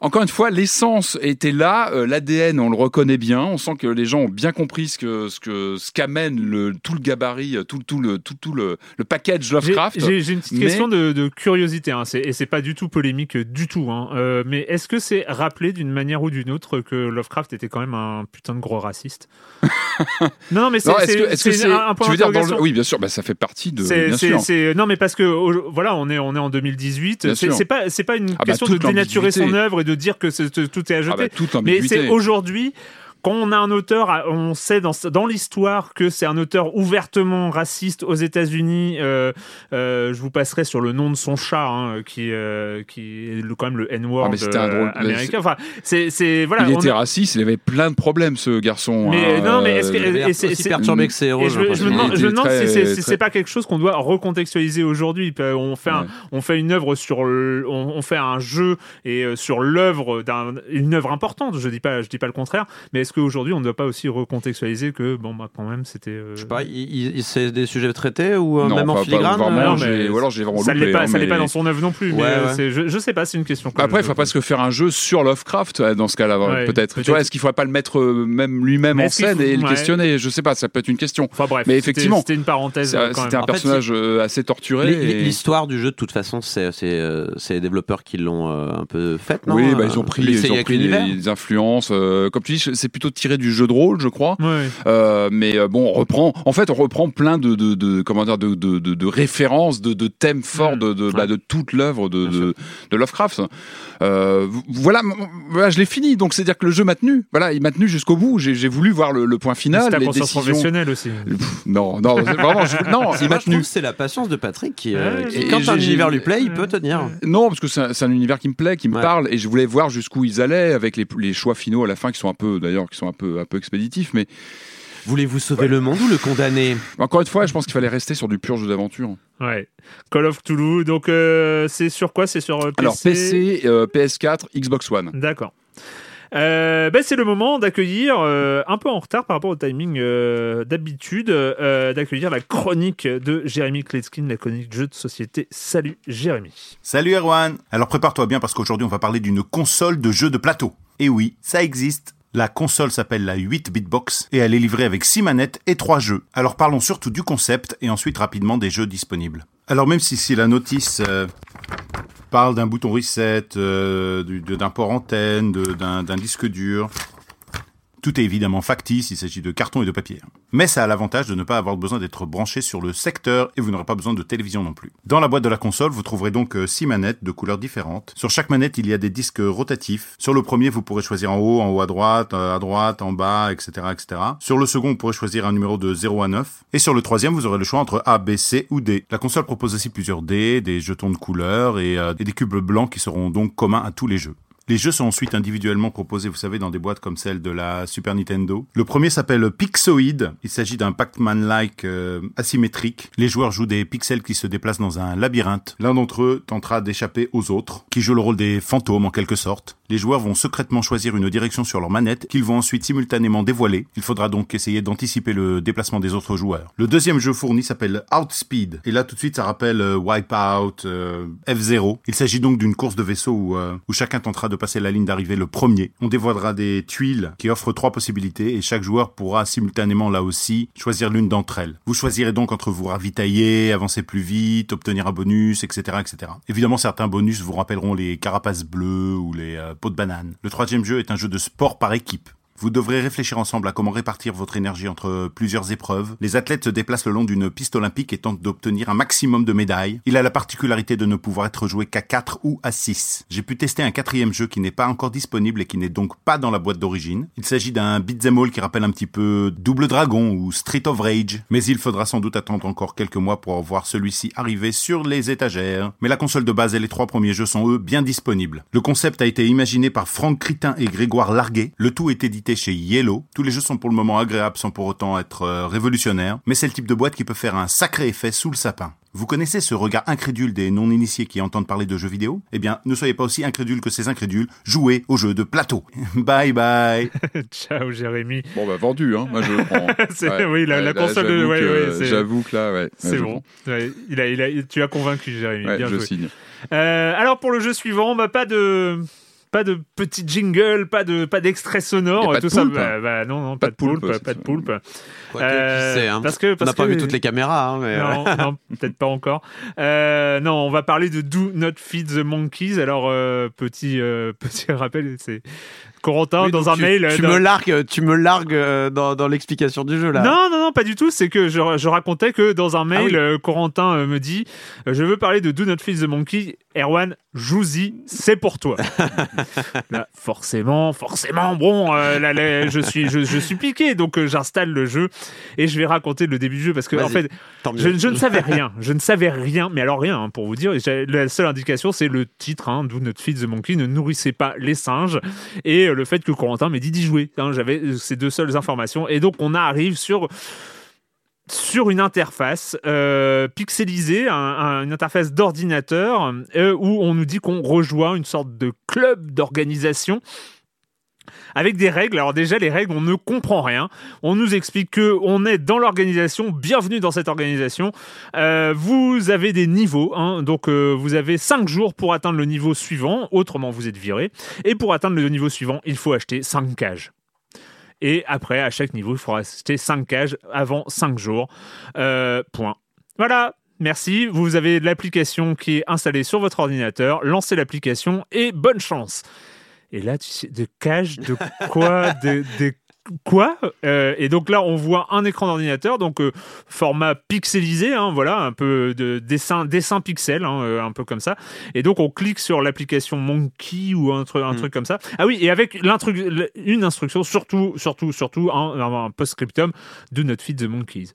encore une fois, l'essence était là, euh, l'ADN, on le reconnaît bien. On sent que les gens ont bien compris ce que ce que ce qu'amène le tout le gabarit, euh, tout tout le tout tout le, le package Lovecraft. j'ai- une petite mais- question de, de curiosité, hein, et c'est pas du tout polémique du tout. Hein, euh, mais est-ce que c'est rappelé d'une manière ou d'une autre que Lovecraft était quand même un putain de gros raciste Non, non, mais c'est est-ce que un, un point tu veux dire dans le d'interrogation. oui bien sûr bah ça fait partie de bien sûr. non mais parce que voilà on est on est en 2018 Bien c'est pas c'est pas une bah, question de dénaturer son œuvre et de dire que tout est à jeter Ah bah, toute mais c'est aujourd'hui quand on a un auteur, on sait dans, dans l'histoire que c'est un auteur ouvertement raciste aux États-Unis. Euh, euh, je vous passerai sur le nom de son chat, hein, qui, euh, qui est le- quand même le N-word Ah, mais c'était un drôle- américain. Enfin, c'est, c'est voilà. il était a- raciste, il avait plein de problèmes ce garçon. Mais, hein, non, mais est-ce que- c'est- aussi c'est- perturbé que ses héros. Je, me- je me demande, je me demande très- si, c'est, très- c'est pas quelque chose qu'on doit recontextualiser aujourd'hui. On fait, un, Ouais. on fait une œuvre sur, le- on, on fait un jeu et sur l'œuvre d'un, une œuvre importante. Je dis pas, je dis pas le contraire. Mais est-ce qu'aujourd'hui on ne doit pas aussi recontextualiser que bon bah quand même c'était. euh, Je sais pas, c'est des sujets traités ou euh, non, même en pas- pas filigrane vraiment, euh, mais ou alors j'ai vraiment ça loupé, l'est pas, hein, mais- pas dans son œuvre non plus. Mais Ouais, ouais. c'est- je, je sais pas, c'est une question. que Après, il je- faudrait presque faire un jeu sur Lovecraft dans ce cas-là, Ouais, peut-être. Tu vois, est-ce qu'il faudrait pas le mettre même lui-même en scène faut- et le questionner? Je sais pas, ça peut être une question. Enfin bref. Mais c'était- effectivement, c'était une parenthèse. C'était un personnage assez torturé. L'histoire du jeu, de toute façon, c'est c'est, c'est les développeurs qui l'ont un peu faite, non Oui, bah, ils ont pris, des, influences. comme tu dis, c'est plutôt tiré du jeu de rôle, je crois. Ouais. Euh, mais euh, bon, on reprend. En fait, on reprend plein de, de, de comment dire, de, de, de, de références, de, de thèmes forts de, de, bah, de toute l'œuvre de, Bien de, de Lovecraft. Euh, voilà, je l'ai fini. Donc, c'est à dire que le jeu m'a tenu. Voilà, il m'a tenu jusqu'au bout. J'ai voulu voir le, le point final, C'est ta les conscience décisions. professionnelle aussi. Pff, Non, non, c'est vraiment, je- non, il m'a tenu. c'est la patience de Patrick qui, euh, Ouais, qui- et quand un univers lui plaît, il peut tenir. Non, parce que c'est un, univers qui me plaît, qui me Ouais. parle, et je voulais voir jusqu'où ils allaient avec les, les choix finaux à la fin, qui sont un peu, d'ailleurs, qui sont un peu, un peu expéditifs. Mais Voulez-vous sauver le monde ou le condamner? Encore une fois, je pense qu'il fallait rester sur du pur jeu d'aventure. Ouais. Call of Toulouse. Donc euh, c'est sur quoi? C'est sur euh, PC. Alors PC, euh, PS4, Xbox One. D'accord. Euh, ben, c'est le moment d'accueillir, euh, un peu en retard par rapport au timing euh, d'habitude, euh, d'accueillir la chronique de Jérémy Kletskin, la chronique jeu de société. Salut Jérémy. Salut Erwan Alors prépare-toi bien parce qu'aujourd'hui on va parler d'une console de jeu de plateau. Et oui, ça existe la console s'appelle la 8-bit box et elle est livrée avec 6 manettes et 3 jeux. Alors parlons surtout du concept et ensuite rapidement des jeux disponibles. Alors même si, si la notice euh, parle d'un bouton reset, euh, d'un port antenne, d'un disque dur, tout est évidemment factice, il s'agit de carton et de papier. Mais ça a l'avantage de ne pas avoir besoin d'être branché sur le secteur et vous n'aurez pas besoin de télévision non plus. Dans la boîte de la console, vous trouverez donc 6 manettes de couleurs différentes. Sur chaque manette, il y a des disques rotatifs. Sur le premier, vous pourrez choisir en haut, en haut à droite, euh, à droite, en bas, etc., etc. Sur le second, vous pourrez choisir un numéro de 0 à 9. Et sur le troisième, vous aurez le choix entre A, B, C ou D. La console propose aussi plusieurs dés, des jetons de couleurs et, euh, et des cubes blancs qui seront donc communs à tous les jeux. Les jeux sont ensuite individuellement proposés, vous savez, dans des boîtes comme celle de la Super Nintendo. Le premier s'appelle Pixoid. Il s'agit d'un Pac-Man-like euh, asymétrique. Les joueurs jouent des pixels qui se déplacent dans un labyrinthe. L'un d'entre eux tentera d'échapper aux autres, qui jouent le rôle des fantômes en quelque sorte. Les joueurs vont secrètement choisir une direction sur leur manette qu'ils vont ensuite simultanément dévoiler. Il faudra donc essayer d'anticiper le déplacement des autres joueurs. Le deuxième jeu fourni s'appelle Outspeed. Et là tout de suite ça rappelle euh, Wipeout, euh, F0. Il s'agit donc d'une course de vaisseau où chacun tentera de passer la ligne d'arrivée le premier. On dévoilera des tuiles qui offrent trois possibilités et chaque joueur pourra simultanément là aussi choisir l'une d'entre elles. Vous choisirez donc entre vous ravitailler, avancer plus vite, obtenir un bonus, etc., etc. Évidemment, certains bonus vous rappelleront les carapaces bleues ou les euh, pots de banane. Le troisième jeu est un jeu de sport par équipe. Vous devrez réfléchir ensemble à comment répartir votre énergie entre plusieurs épreuves. Les athlètes se déplacent le long d'une piste olympique et tentent d'obtenir un maximum de médailles. Il a la particularité de ne pouvoir être joué qu'à 4 ou à 6. J'ai pu tester un quatrième jeu qui n'est pas encore disponible et qui n'est donc pas dans la boîte d'origine. Il s'agit d'un beat'em all qui rappelle un petit peu Double Dragon ou Street of Rage. Mais il faudra sans doute attendre encore quelques mois pour voir celui-ci arriver sur les étagères. Mais la console de base et les trois premiers jeux sont eux bien disponibles. Le concept a été imaginé par Franck Critin et Grégoire Larguet. Le tout est édité chez Yellow. Tous les jeux sont pour le moment agréables sans pour autant être euh, révolutionnaires, mais c'est le type de boîte qui peut faire un sacré effet sous le sapin. Vous connaissez ce regard incrédule des non-initiés qui entendent parler de jeux vidéo? Eh bien, ne soyez pas aussi incrédule que ces incrédules, jouez aux jeux de plateau. bye bye Ciao Jérémy. Bon, bah vendu, hein. Moi, je le prends. Oui, la- la là, console de- j'avoue ouais, que- ouais, c'est- J'avoue que là, ouais. C'est bon. Ouais, il a, il a, tu as convaincu Jérémy. Bien je joué. signe. Euh, alors pour le jeu suivant, bah, pas de pas de petit jingle, pas de pas d'extrait sonore, pas de tout ça. Bah, bah, non, non, pas, Pas de poulpe, pas de poulpe. Euh, sait, hein. parce que On parce n'a pas que- vu toutes les caméras, hein, mais, euh, Non, non, peut-être pas encore. Euh, non, on va parler de Do Not Feed the Monkeys. Alors, euh, petit, euh, petit rappel, c'est Corentin Oui, dans un tu, mail. Tu dans- me largues, tu me largues dans, dans l'explication du jeu là. Non, non, non, pas du tout. C'est que je, je racontais que dans un mail, Ah oui. euh, Corentin me dit Je veux parler de Do Not Feed the Monkey. Erwan, joue-y, c'est pour toi. là, forcément, forcément, bon, euh, là, là, je, suis, je, je suis piqué. Donc, euh, j'installe le jeu et je vais raconter le début du jeu parce que, en fait, je, je ne savais rien. Je ne savais rien, mais alors rien, hein, pour vous dire. La seule indication, c'est le titre, hein, Do Not Feed the Monkey, ne nourrissez pas les singes, et euh, le fait que Corentin m'ait dit d'y jouer. hein. J'avais ces deux seules informations. Et donc, on arrive sur sur une interface euh, pixelisée, un- un- une interface d'ordinateur, euh, où on nous dit qu'on rejoint une sorte de club d'organisation avec des règles. Alors déjà, les règles, on ne comprend rien. On nous explique que on est dans l'organisation. Bienvenue dans cette organisation. Euh, vous avez des niveaux, hein, donc vous avez 5 jours pour atteindre le niveau suivant. Autrement, vous êtes viré. Et pour atteindre le niveau suivant, il faut acheter 5 cages. Et après, à chaque niveau, il faudra acheter 5 cages avant 5 jours. Euh, point. Voilà. Merci. Vous avez l'application qui est installée sur votre ordinateur. Lancez l'application et bonne chance. Et là, tu sais, de cage, de quoi, de, de quoi? Euh, Et donc là, on voit un écran d'ordinateur, donc euh, format pixelisé, hein, voilà, un peu de dessin, dessin pixel, hein, euh, un peu comme ça. Et donc on clique sur l'application Monkey ou un, truc- un Mm. truc comme ça. Ah oui, et avec une instruction, surtout, surtout, surtout, un, un, post-scriptum de notre feed the monkeys.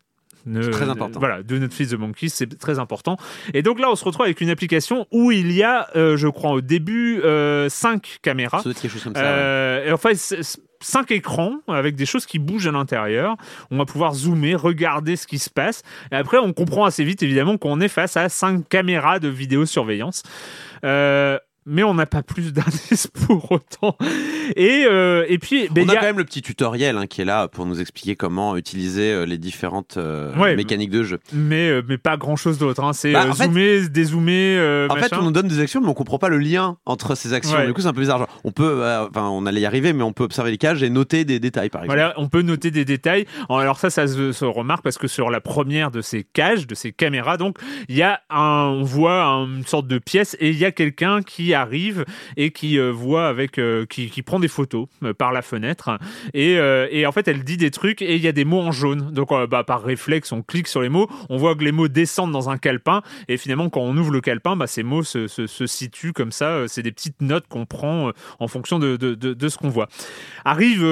Ne- C'est très important. Voilà, de notre fils The Monkeys, c'est très important. Et donc là, on se retrouve avec une application où il y a, euh, je crois, au début, 5 caméras. Ça doit être quelque chose comme ça. ouais. Euh, et enfin, cinq écrans avec des choses qui bougent à l'intérieur. On va pouvoir zoomer, regarder ce qui se passe. Et après, on comprend assez vite, évidemment, qu'on est face à cinq caméras de vidéosurveillance. Euh, mais on n'a pas plus d'indices pour autant. Et, euh, et puis, ben, On a quand même le petit tutoriel hein, qui est là pour nous expliquer comment utiliser euh, les différentes euh, Ouais. mécaniques de jeu. mais, mais pas grand chose d'autre. hein. C'est Bah, fait- zoomer, dézoomer. euh, En fait, on nous donne des actions, mais on comprend pas le lien entre ces actions. Ouais. Du coup, c'est un peu bizarre. Genre, on peut, enfin, on allait y arriver, mais on peut observer les cages et noter des détails, par exemple. Voilà, on peut noter des détails. Alors ça, ça se, se remarque parce que sur la première de ces cages, de ces caméras, donc il y a un, on voit une sorte de pièce et il y a quelqu'un qui arrive et qui euh, voit avec, euh, qui, qui prend des photos euh, par la fenêtre et, et en fait elle dit des trucs et il y a des mots en jaune. Donc bah, par réflexe, on clique sur les mots, on voit que les mots descendent dans un calepin et finalement quand on ouvre le calepin, bah, ces mots se, se, situent comme ça. C'est des petites notes qu'on prend en fonction de, de, de, ce qu'on voit. Arrive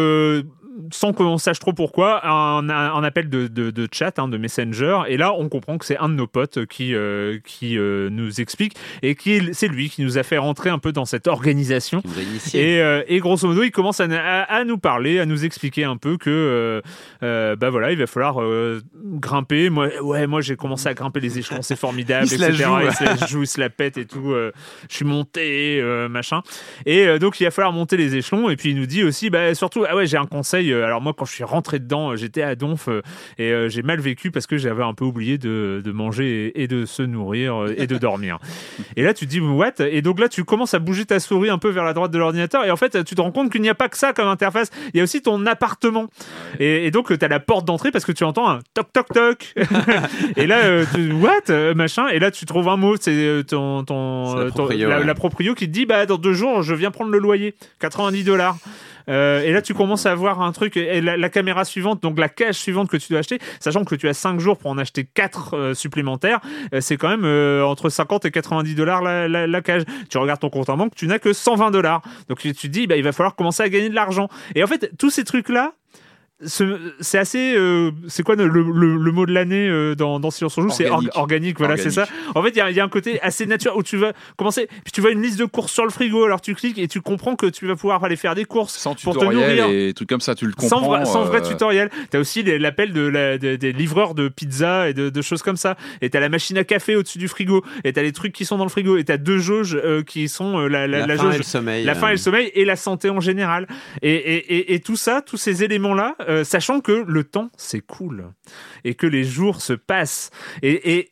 sans qu'on sache trop pourquoi, un, un appel de, de, de chat, hein, de messenger, et là on comprend que c'est un de nos potes qui, euh, qui euh, nous explique, et qui est- c'est lui qui nous a fait rentrer un peu dans cette organisation. Et, euh, et grosso modo, il commence à, à- à nous parler, à nous expliquer un peu que, bah voilà, il va falloir grimper. Moi, ouais, moi j'ai commencé à grimper les échelons, c'est formidable, Il se la etc. joue. Il se la joue, il se la pète et tout. je suis monté, machin. Et donc il va falloir monter les échelons. Et puis il nous dit aussi, bah surtout, ah ouais, j'ai un conseil. Euh, Alors moi, quand je suis rentré dedans, euh, j'étais à Donf euh, et j'ai mal vécu parce que j'avais un peu oublié de, de manger et, et de se nourrir et de dormir. Et là, tu te dis, what? Et donc là, tu commences à bouger ta souris un peu vers la droite de l'ordinateur. Et en fait, tu te rends compte qu'il n'y a pas que ça comme interface. Il y a aussi ton appartement. Et, et donc, tu as la porte d'entrée parce que tu entends un toc toc toc. et là, euh, tu, what? Machin. Et là, tu trouves un mot, c'est ton, ton, la proprio qui te dit, bah, dans deux jours, je viens prendre le loyer. 90 dollars. Euh, et là, tu commences à voir un truc, et la, caméra suivante, donc la cage suivante que tu dois acheter, sachant que tu as 5 jours pour en acheter 4 supplémentaires, euh, c'est quand même euh, entre 50 et 90 dollars la, la, la cage. Tu regardes ton compte en banque, tu n'as que 120 dollars. Donc tu te dis, bah, il va falloir commencer à gagner de l'argent. Et en fait, tous ces trucs-là, c'est assez. euh, c'est quoi le, le- le mot de l'année euh, dans, dans Silence on joue? C'est org- Organique. voilà, c'est ça. En fait, il y a, il y a un côté assez naturel où tu vas commencer. Puis tu vois une liste de courses sur le frigo, alors tu cliques et tu comprends que tu vas pouvoir aller faire des courses Sans pour te tutoriel nourrir. et trucs comme ça, tu le comprends. Sans, vrai, sans vrai euh, tutoriel. T'as aussi l'appel de la- de- des livreurs de pizza et de, de choses comme ça. Et t'as la machine à café au-dessus du frigo. Et t'as les trucs qui sont dans le frigo. Et t'as deux jauges euh, qui sont euh, la, la, la, la faim jauge et le sommeil. la faim et le sommeil et la santé en général. Et, et, et, et tout ça, tous ces éléments-là, euh, sachant que le temps, cool. Et que les jours se passent. Et, et,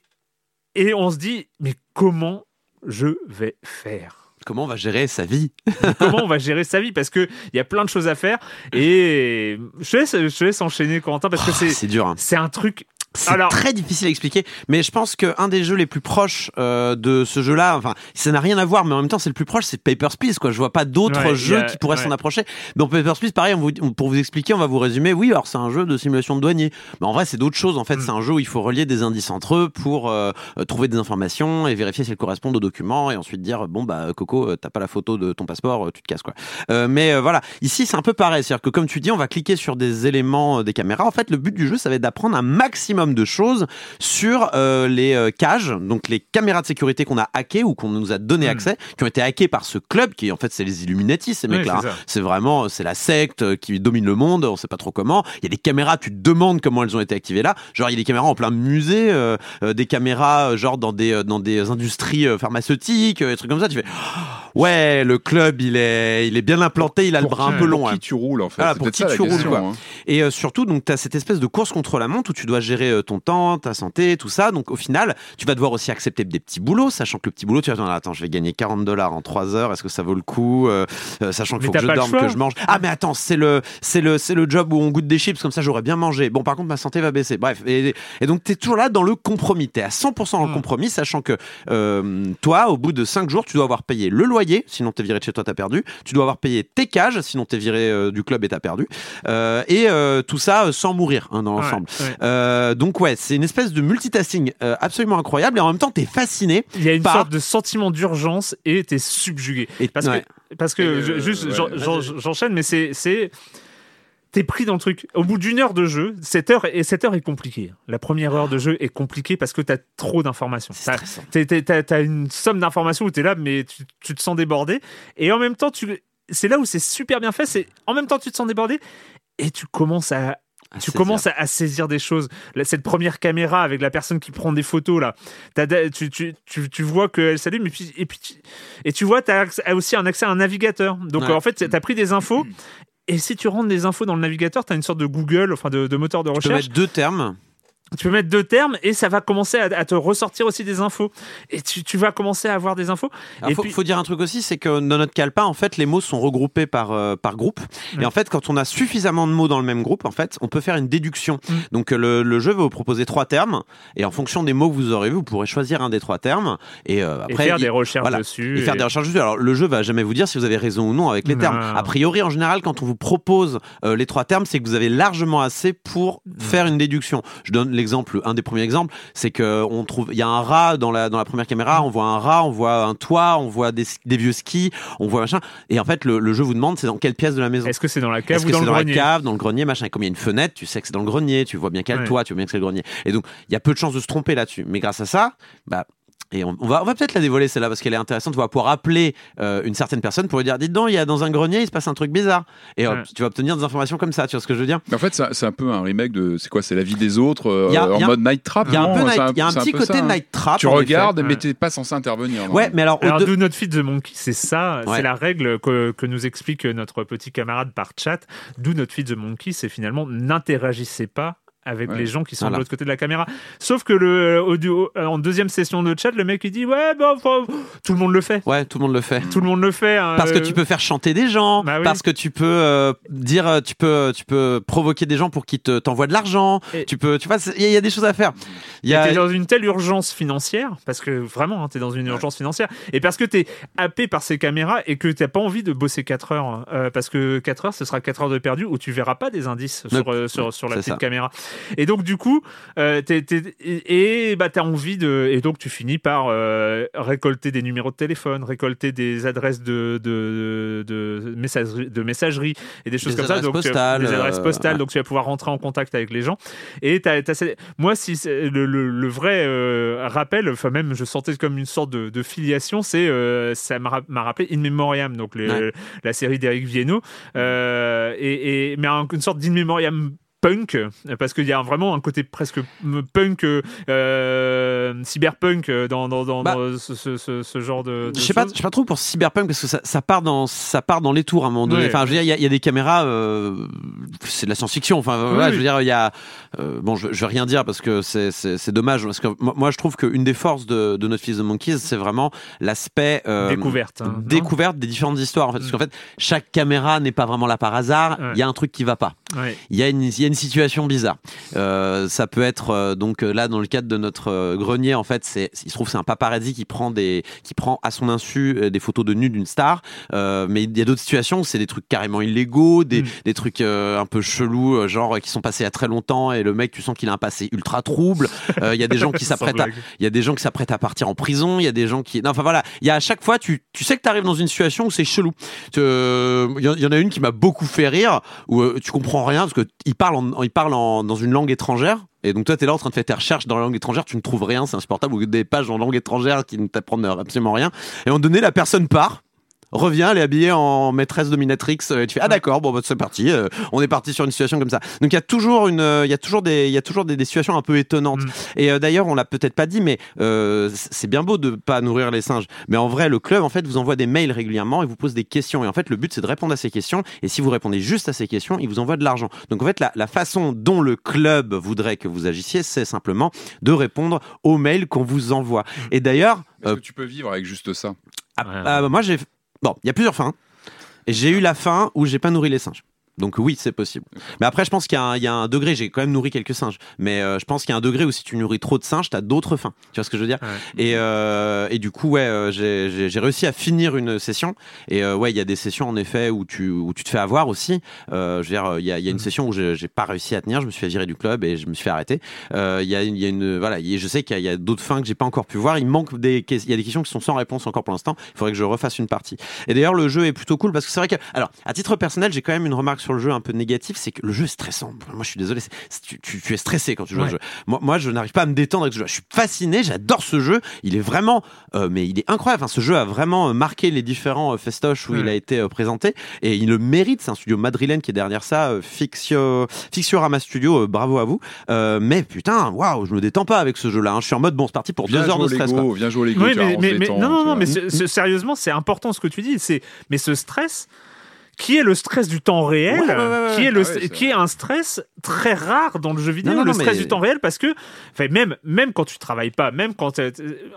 et on se dit, mais comment je vais faire? Comment on va gérer sa vie? Comment on va gérer sa vie? Parce que il y a plein de choses à faire et je te laisse, je te laisse enchaîner Corentin parce que Oh, c'est C'est dur. hein. c'est un truc C'est Alors- très difficile à expliquer, mais je pense qu'un des jeux les plus proches euh, de ce jeu-là, enfin, ça n'a rien à voir, mais en même temps, c'est le plus proche, c'est Papers, Please, quoi. Je vois pas d'autres Ouais, jeux a- qui pourraient ouais. s'en approcher. Donc Papers, Please, pareil, on vous- on- pour vous expliquer, on va vous résumer. Oui, alors c'est un jeu de simulation de douanier, mais en vrai, c'est d'autres choses. En fait, Mm. c'est un jeu où il faut relier des indices entre eux pour euh, euh, trouver des informations et vérifier si elles correspondent aux documents, et ensuite dire bon bah Coco, euh, t'as pas la photo de ton passeport, euh, tu te casses quoi. Euh, mais euh, voilà, ici c'est un peu pareil, c'est-à-dire que comme tu dis, on va cliquer sur des éléments euh, des caméras. En fait, le but du jeu, ça va être d'apprendre un maximum de choses sur euh, les euh, cages, donc les caméras de sécurité qu'on a hackées ou qu'on nous a donné Mm. accès, qui ont été hackées par ce club qui en fait c'est les Illuminati, ces mecs-là. c'est hein. C'est vraiment, c'est la secte euh, qui domine le monde, on sait pas trop comment. Il y a des caméras, tu te demandes comment elles ont été activées là. Genre il y a des caméras en plein musée, euh, euh, des caméras euh, genre dans des euh, dans des industries euh, pharmaceutiques, euh, des trucs comme ça. Tu fais ouais, le club il est il est bien implanté, il a le Pour bras un peu pour long. qui hein. tu roules en fait? Voilà, C'est pour qui ça, tu roules, question, quoi. hein. Et euh, surtout, donc, tu as cette espèce de course contre la montre où tu dois gérer euh, ton temps, ta santé, tout ça. Donc, au final, tu vas devoir aussi accepter des petits boulots, sachant que le petit boulot, tu vas te dire, attends, je vais gagner 40 dollars en 3 heures, est-ce que ça vaut le coup Euh, euh, Sachant qu'il faut que je dorme, que je mange. Ah, mais attends, c'est le, c'est le, c'est le job où on goûte des chips, comme ça j'aurais bien mangé. Bon, par contre, ma santé va baisser. Bref. Et, et donc, tu es toujours là dans le compromis. Tu es à 100% dans le compromis, sachant que euh, toi, au bout de 5 jours, tu dois avoir payé le loyer, sinon t'es viré de chez toi, t'as perdu. Tu dois avoir payé tes cages, sinon t'es viré euh, du club et t'as perdu. Et tout ça sans mourir hein, dans l'ensemble. Ouais, ouais. Donc ouais, c'est une espèce de multitasking euh, absolument incroyable et en même temps t'es fasciné. il y a une par- sorte de sentiment d'urgence et t'es subjugué Et, parce ouais. que parce que je- euh, juste ouais, j'enchaîne mais c'est c'est T'es pris dans le truc. Au bout d'une heure de jeu, cette heure, et cette heure est compliquée. La première heure de jeu est compliquée parce que t'as trop d'informations. T'as une somme d'informations où t'es là, mais tu, tu te sens débordé. Et en même temps, tu, c'est là où c'est super bien fait. C'est en même temps tu te sens débordé et tu commences à, À tu saisir. commences à, à saisir des choses. Cette première caméra avec la personne qui prend des photos là, tu, tu, tu, tu vois qu'elle s'allume et puis et puis tu, et tu vois t'as accès- aussi un accès à un navigateur. Donc Ouais. en fait t'as pris des infos. Et si tu rentres des infos dans le navigateur, tu as une sorte de Google, enfin de, de moteur de Tu peux recherche. mettre deux termes. Tu peux mettre deux termes et ça va commencer à, à te ressortir aussi des infos. Et tu, tu vas commencer à avoir des infos. Alors, et faut, puis, faut dire un truc aussi, c'est que dans notre calepin, en fait, les mots sont regroupés par, euh, par groupe. Et en fait, quand on a suffisamment de mots dans le même groupe, en fait, on peut faire une déduction. Mm. Donc, euh, le, le jeu va vous proposer trois termes. Et en fonction des mots que vous aurez vus, vous pourrez choisir un des trois termes. Et euh, et après, faire il- des recherches voilà. dessus. et faire des recherches dessus. Alors, le jeu va jamais vous dire si vous avez raison ou non avec les Non. termes. A priori, en général, quand on vous propose euh, les trois termes, c'est que vous avez largement assez pour Mm. faire une déduction. Je donne l'exemple, un des premiers exemples, c'est que on trouve, il y a un rat dans la dans la première caméra, on voit un rat, on voit un toit, on voit des, des vieux skis, on voit machin. Et en fait, le, le jeu vous demande c'est dans quelle pièce de la maison. Est-ce que c'est dans la cave ou dans le dans grenier la cave, dans le grenier, machin. Et comme il y a une fenêtre, tu sais que c'est dans le grenier, tu vois bien qu'il y a le Ouais. toit, tu vois bien que c'est le grenier. Et donc, il y a peu de chances de se tromper là-dessus. Mais grâce à ça, bah, et on, on va, on va peut-être la dévoiler celle-là parce qu'elle est intéressante. On va pouvoir appeler euh, une certaine personne pour lui dire, dites donc, il y a dans un grenier, il se passe un truc bizarre. Et hop, Ouais. tu vas obtenir des informations comme ça. Tu vois ce que je veux dire? Mais en fait, c'est un peu un remake de. C'est quoi C'est la vie des autres euh, a- en a- mode Night Trap Il y a un, non? peu C'est night- il y a un c'est petit côté ça, hein. night trap. Tu regardes, effet. mais Ouais. t'es pas censé intervenir. non. effet. Ouais, mais alors, Alors, de- do not feed the monkey, c'est ça, Ouais. c'est la règle que, que nous explique notre petit camarade par chat. Do not feed the monkey, c'est finalement n'interagissez pas avec Ouais. les gens qui sont Voilà. de l'autre côté de la caméra. Sauf que le audio, en deuxième session de chat, le mec il dit ouais bah tout le monde le fait, ouais, tout le monde le fait. tout le monde le fait. hein, Parce que euh, tu peux faire chanter des gens, Bah oui. parce que tu peux euh, dire, euh, tu peux, tu peux provoquer des gens pour qu'ils te t'envoient de l'argent. Et- Tu peux, tu vois, il y, a- il y a des choses à faire. Il a, t'es dans une telle urgence financière, parce que vraiment, hein, t'es dans une urgence financière, et parce que t'es happé par ces caméras et que t'as pas envie de bosser 4 heures, euh, parce que 4 heures, ce sera 4 heures de perdu où tu verras pas des indices sur, euh, sur, sur la petite ça. caméra. Et donc, du coup, euh, t'es- t'es- et, et bah, t'as envie de. Et donc, tu finis par euh, récolter des numéros de téléphone, récolter des adresses de, de, de, messagerie, de messagerie et des choses Des comme ça. adresses Donc, tu- postales, des adresses euh, postales. ouais. Donc, tu vas pouvoir rentrer en contact avec les gens. Et t'as, t'as moi, si c'est- le, le, le vrai euh, rappel, enfin même, je sentais comme une sorte de, de filiation, c'est euh, ça m'a, ra- m'a rappelé In Memoriam, donc les- Ouais. la série d'Eric Viennot, euh, et, et mais un- une sorte d'In Memoriam punk, parce qu'il y a vraiment un côté presque punk, euh, cyberpunk dans, dans, dans, Bah, dans ce, ce- ce- ce genre de. Je sais pas, pas trop pour cyberpunk parce que ça, ça part dans ça part dans les tours à un moment donné. Ouais. Enfin, je veux dire, il y, a- il y a des caméras, euh, c'est de la science-fiction. Enfin, voilà, oui. je veux dire, il y a euh, bon, je, je vais rien dire parce que c'est dommage parce que moi, je trouve qu'une des forces de, de notre fils de Monkeys, c'est vraiment l'aspect Découverte, hein, découverte des différentes histoires. En fait, parce qu'en fait, chaque caméra n'est pas vraiment là par hasard. Il Ouais. y a un truc qui va pas Ouais. il y a une, y a une situation bizarre. Euh, ça peut être euh, donc euh, là dans le cadre de notre euh, grenier en fait, c'est il se trouve c'est un paparazzi qui prend des qui prend à son insu des photos de nus d'une star. Mais il y a d'autres situations c'est des trucs carrément illégaux, des, Mm. des trucs un peu chelous, genre qui sont passés il y a très longtemps et le mec tu sens qu'il a un passé ultra trouble. Il y a des gens qui s'apprêtent à il y a des gens qui s'apprêtent à partir en prison, il y a des gens qui non enfin voilà, il y a à chaque fois tu tu sais que tu arrives dans une situation où c'est chelou. Il y, en- il y en a une qui m'a beaucoup fait rire où tu comprends rien parce que il parle en, il parle en, dans une langue étrangère. Et donc toi tu es là en train de faire tes recherches dans la langue étrangère, tu ne trouves rien, c'est insupportable. Ou des pages en langue étrangère qui ne t'apprennent absolument rien. Et moment donné la personne part revient, elle est habillée en maîtresse dominatrix. euh, Et tu fais ah d'accord, bon bah, c'est parti. euh, on est parti sur une situation comme ça. Donc il y a toujours une, euh, il y a toujours des, il y a toujours des, des situations un peu étonnantes. Mm. Et euh, d'ailleurs, on l'a peut-être pas dit, mais euh, c'est bien beau de pas nourrir les singes. Mais en vrai, le club en fait vous envoie des mails régulièrement et vous pose des questions. Et en fait, le but c'est de répondre à ces questions. Et si vous répondez juste à ces questions, il vous envoie de l'argent. Donc en fait, la, la façon dont le club voudrait que vous agissiez, c'est simplement de répondre aux mails qu'on vous envoie. Et d'ailleurs, Est-ce euh, que tu peux vivre avec juste ça? Ah, Ouais. ah, moi j'ai bon il y a plusieurs fins. J'ai eu la fin où j'ai pas nourri les singes donc oui c'est possible. Mais après je pense qu'il y, a un- il y a un degré. J'ai quand même nourri quelques singes. Mais euh, je pense qu'il y a un degré où si tu nourris trop de singes t'as d'autres fins. Tu vois ce que je veux dire? Ouais. et, euh, et du coup ouais euh, j'ai- réussi à finir une session. Et euh, ouais il y a des sessions en effet où tu où tu te fais avoir aussi. Je veux dire il y a, il y a une session où j'ai pas réussi à tenir. Je me suis fait virer du club et je me suis fait arrêter. Il y a une, il y a une voilà a- je sais qu'il y a, d'autres fins que j'ai pas encore pu voir. Il manque des il y a des questions qui sont sans réponse encore pour l'instant. Il faudrait que je refasse une partie. Et d'ailleurs le jeu est plutôt cool parce que c'est vrai que alors à titre personnel j'ai quand même une remarque sur le jeu un peu négative c'est que le jeu est stressant. Moi je suis désolé tu, tu, tu es stressé quand tu joues à Ouais. un jeu. Moi, moi je n'arrive pas à me détendre avec ce jeu. Je suis fasciné j'adore ce jeu. Il est vraiment euh, mais il est incroyable. Enfin, ce jeu a vraiment euh, marqué les différents euh, festoches où il a été euh, présenté. Et il le mérite. C'est un studio madrilène qui est derrière ça euh, Fixio Fixiorama Studio euh, bravo à vous. Euh, mais putain waouh je me détends pas avec ce jeu là je suis en mode bon c'est parti pour Viens deux heures de stress quoi. Viens jouer au Lego. Oui, mais, mais, mais- détend, non, non, mais sérieusement, c'est important ce que tu dis. C'est, mais ce stress, qui est le stress du temps réel, Ouais, ouais, ouais, ouais. qui est le, Ah ouais, c'est qui est un stress très rare dans le jeu vidéo, Non, non, le non, stress mais- du temps réel, parce que, même, même quand tu travailles pas, même quand,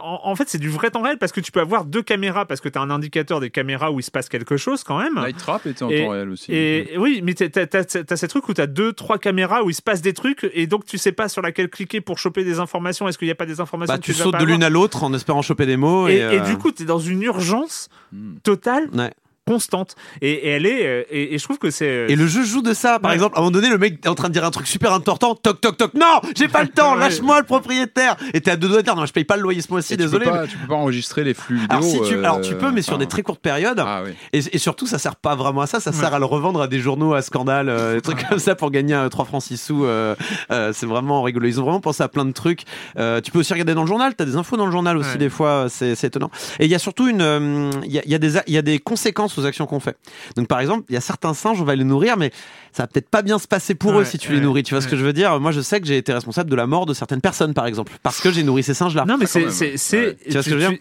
en, en fait, c'est du vrai temps réel parce que tu peux avoir deux caméras parce que tu as un indicateur des caméras où il se passe quelque chose quand même. Night Trap était en Et- temps réel aussi. Et oui, mais t'as, t'as, t'as ces trucs où t'as deux, trois caméras où il se passe des trucs et donc tu sais pas sur laquelle cliquer pour choper des informations. Est-ce qu'il n'y a pas des informations Bah, que tu sautes pas de l'une à l'autre en espérant choper des mots et, et, et euh, du coup, tu es dans une urgence Hmm. totale, Ouais. Constante. Et, et elle est, euh, et, et je trouve que c'est. euh, Et le jeu joue de ça. Par Ouais. exemple, à un moment donné, le mec est en train de dire un truc super important. Toc, toc, toc. Non, j'ai pas le temps. Lâche-moi le propriétaire. Et t'es à deux doigts de dire, non, je paye pas le loyer ce mois-ci, Et tu peux désolé. pas- mais- Tu peux pas enregistrer les flux vidéo. Alors, si tu, euh, alors tu peux, mais sur enfin, des très courtes périodes. Ah oui. Et, et surtout, ça sert pas vraiment à ça. Ça Ouais. sert à le revendre à des journaux à scandale, euh, des trucs comme ça pour gagner euh, 3 francs 6 sous. euh, euh, c'est vraiment rigolo. Ils ont vraiment pensé à plein de trucs. Euh, tu peux aussi regarder dans le journal. T'as des infos dans le journal aussi Ouais. des fois. C'est étonnant. Et il y a surtout une, euh, il y, a, y a des, a- il y a des conséquences aux actions qu'on fait. Donc par exemple, il y a certains singes, on va les nourrir, mais ça va peut-être pas bien se passer pour eux si tu les nourris. Tu vois ce que je veux dire? Moi, je sais que j'ai été responsable de la mort de certaines personnes, par exemple, parce que j'ai nourri ces singes-là. Non, mais c'est, c'est,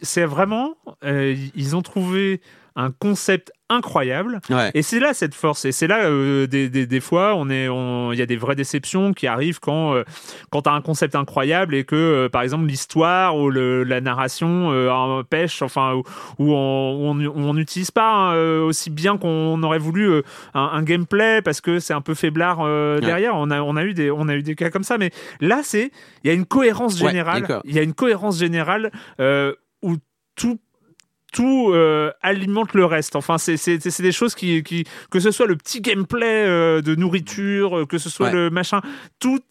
c'est vraiment. euh, ils ont trouvé un concept incroyable. Ouais. Et c'est là cette force. Et c'est là, euh, des, des, des fois, on est, on- il y a des vraies déceptions qui arrivent quand, euh, quand tu as un concept incroyable et que, euh, par exemple, l'histoire ou le, la narration euh, en pêche, enfin, où on on n'utilise pas hein, aussi bien qu'on aurait voulu un, un gameplay parce que c'est un peu faiblard Ouais. derrière. On a, on, a eu des, on a eu des cas comme ça. Mais là, c'est il y a une cohérence Ouais, générale. Il y a une cohérence générale où tout tout euh, alimente le reste. Enfin, c'est des choses qui qui que ce soit le petit gameplay euh, de nourriture, euh, que ce soit Ouais. le machin, tout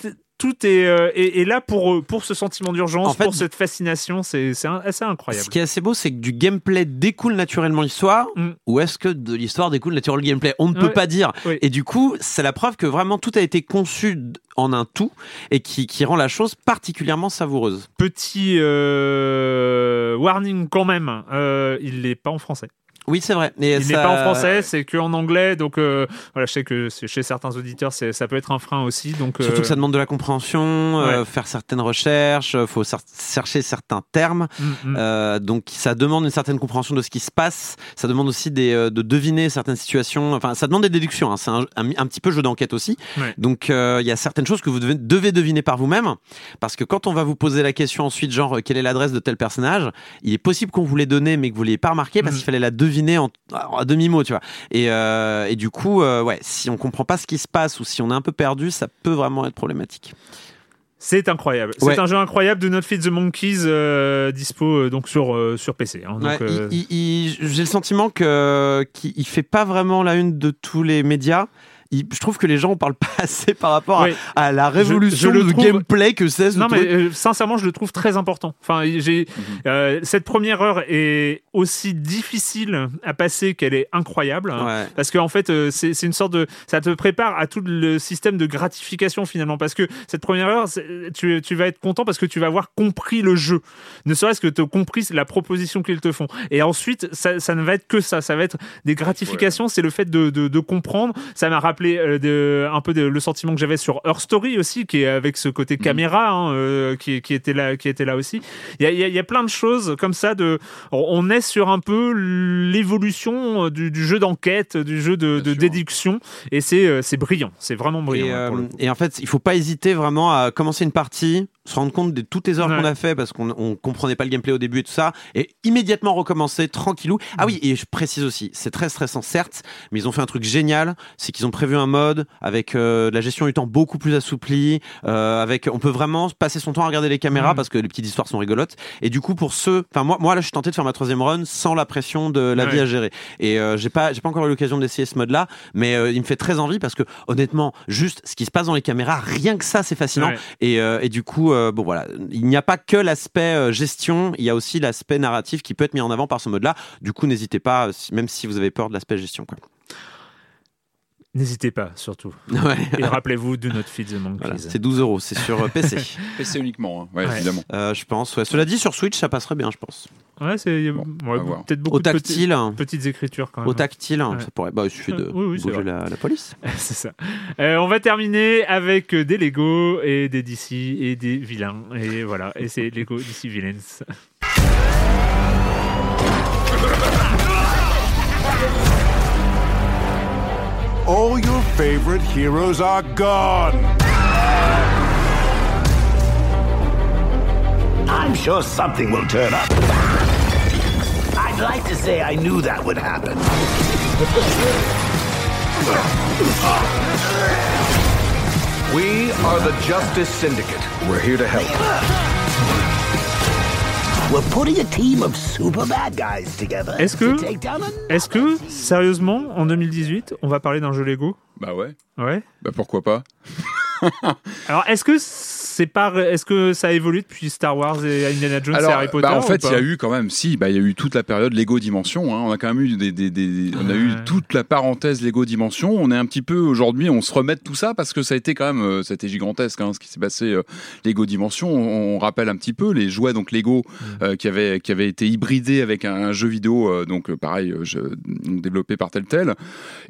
tout est, euh, est, est là pour euh, pour ce sentiment d'urgence, En fait, pour cette fascination. C'est assez incroyable. Ce qui est assez beau, c'est que du gameplay découle naturellement l'histoire, Mm. ou est-ce que de l'histoire découle naturellement le gameplay? On ne peut pas dire. Oui. Et du coup, c'est la preuve que vraiment tout a été conçu en un tout et qui, qui rend la chose particulièrement savoureuse. Petit euh, warning quand même, euh, il n'est pas en français. Oui, c'est vrai. Et Il ça- n'est pas en français, c'est que en anglais. Donc euh, voilà, je sais que chez certains auditeurs, ça peut être un frein aussi. Donc Surtout euh, que ça demande de la compréhension, euh, faire certaines recherches, euh, faut chercher certains termes. mm, mm. Donc ça demande une certaine compréhension de ce qui se passe. Ça demande aussi des, de deviner certaines situations. Enfin, ça demande des déductions. hein. C'est un, un- un petit peu jeu d'enquête aussi. Ouais. Donc il y a certaines choses que vous devez, devez deviner par vous-même, parce que quand on va vous poser la question ensuite, genre quelle est l'adresse de tel personnage, il est possible qu'on vous l'ait donné mais que vous l'ayez pas remarqué parce Mhm. qu'il fallait la deviner en, à demi mot, tu vois. Et, euh, et du coup, euh, ouais, si on comprend pas ce qui se passe ou si on est un peu perdu, ça peut vraiment être problématique. C'est incroyable. Ouais. C'est un jeu incroyable de Not Feed the Monkeys, euh, dispo euh, donc sur euh, sur PC. hein. Ouais, J'ai le sentiment que qu'il il fait pas vraiment la une de tous les médias. Il- je trouve que les gens en parlent pas assez par rapport à- Oui. à, la révolution je de trouve- gameplay que c'est. ce Non, mais euh, sincèrement, je le trouve très important. Enfin, j'ai euh, cette première heure est aussi difficile à passer qu'elle est incroyable. Ouais. Parce qu'en fait, euh, c'est une sorte de. Ça te prépare à tout le système de gratification finalement. Parce que cette première heure, tu, tu vas être content parce que tu vas avoir compris le jeu. Ne serait-ce que tu as compris la proposition qu'ils te font. Et ensuite, ça, ça ne va être que ça. Ça va être des gratifications. C'est le fait de, de, de comprendre. Ça m'a rappelé euh, de- un peu de- le sentiment que j'avais sur Her Story aussi, qui est avec ce côté caméra, hein, euh, qui, qui, était là, qui était là aussi. Il y a, y a- y a plein de choses comme ça. De, on est sur un peu l'évolution du, du jeu d'enquête, du jeu de, déduction, et c'est euh, c'est brillant. C'est vraiment brillant. Et, là, pour euh, le coup. et en fait, il faut pas hésiter vraiment à commencer une partie, se rendre compte de toutes les heures Ouais. qu'on a fait parce qu'on on comprenait pas le gameplay au début et tout ça, et immédiatement recommencer tranquillou. Ah oui, et je précise aussi, c'est très stressant certes, mais ils ont fait un truc génial, c'est qu'ils ont prévu un mode avec euh, la gestion du temps beaucoup plus assouplie, euh, avec on peut vraiment passer son temps à regarder les caméras Mhm. parce que les petites histoires sont rigolotes. Et du coup, pour ceux, enfin moi, moi là, je suis tenté de faire ma troisième run sans la pression de la Ouais. vie à gérer. Et euh, j'ai pas, j'ai pas encore eu l'occasion d'essayer ce mode-là, mais euh, il me fait très envie parce que honnêtement, juste ce qui se passe dans les caméras, rien que ça, c'est fascinant. Ouais. Et, et du coup, euh, bon voilà, il n'y a pas que l'aspect euh, gestion, il y a aussi l'aspect narratif qui peut être mis en avant par ce mode-là. Du coup, n'hésitez pas, même si vous avez peur de l'aspect gestion. Quoi. N'hésitez pas, surtout. Ouais. Et rappelez-vous de notre Feed the Monkeys. Voilà, c'est 12 euros, c'est sur euh, PC, PC uniquement, hein. ouais, Ouais. évidemment. Euh, je pense. Ouais. Cela dit, sur Switch, ça passerait bien, je pense. Ouais, c'est Bon, peut-être beaucoup Au de petits- tactile, hein. petites écritures quand même. au tactile, Ouais. ça pourrait. Bah, il suffit de Euh, oui, oui, c'est bouger la police. c'est ça. Euh, on va terminer avec des Lego et des DC et des vilains. Et voilà, et c'est Lego DC Villains. All your favorite heroes are gone. I'm sure something will turn up. I'd like to say I knew that would happen. We are the Justice Syndicate. We're here to help. Est-ce que- Est-ce que, sérieusement, en 2018, on va parler d'un jeu Lego? Bah ouais, Ouais. bah pourquoi pas? Alors, est-ce que c'est pas, est-ce que ça a évolué depuis Star Wars et Indiana Jones et Harry Potter bah, en fait, il y a eu quand même, si, bah, il y a eu toute la période Lego Dimension. hein. On a quand même eu des, des- des- on a eu toute la parenthèse Lego Dimension. On est un petit peu aujourd'hui, on se remet de tout ça parce que ça a été quand même, euh, a été gigantesque, hein, ce qui s'est passé euh, Lego Dimension. On, on rappelle un petit peu les jouets donc Lego Mm. euh, qui avaient qui avaient été hybridés avec un, un jeu vidéo, euh, donc euh, pareil, euh, développé par tel tel.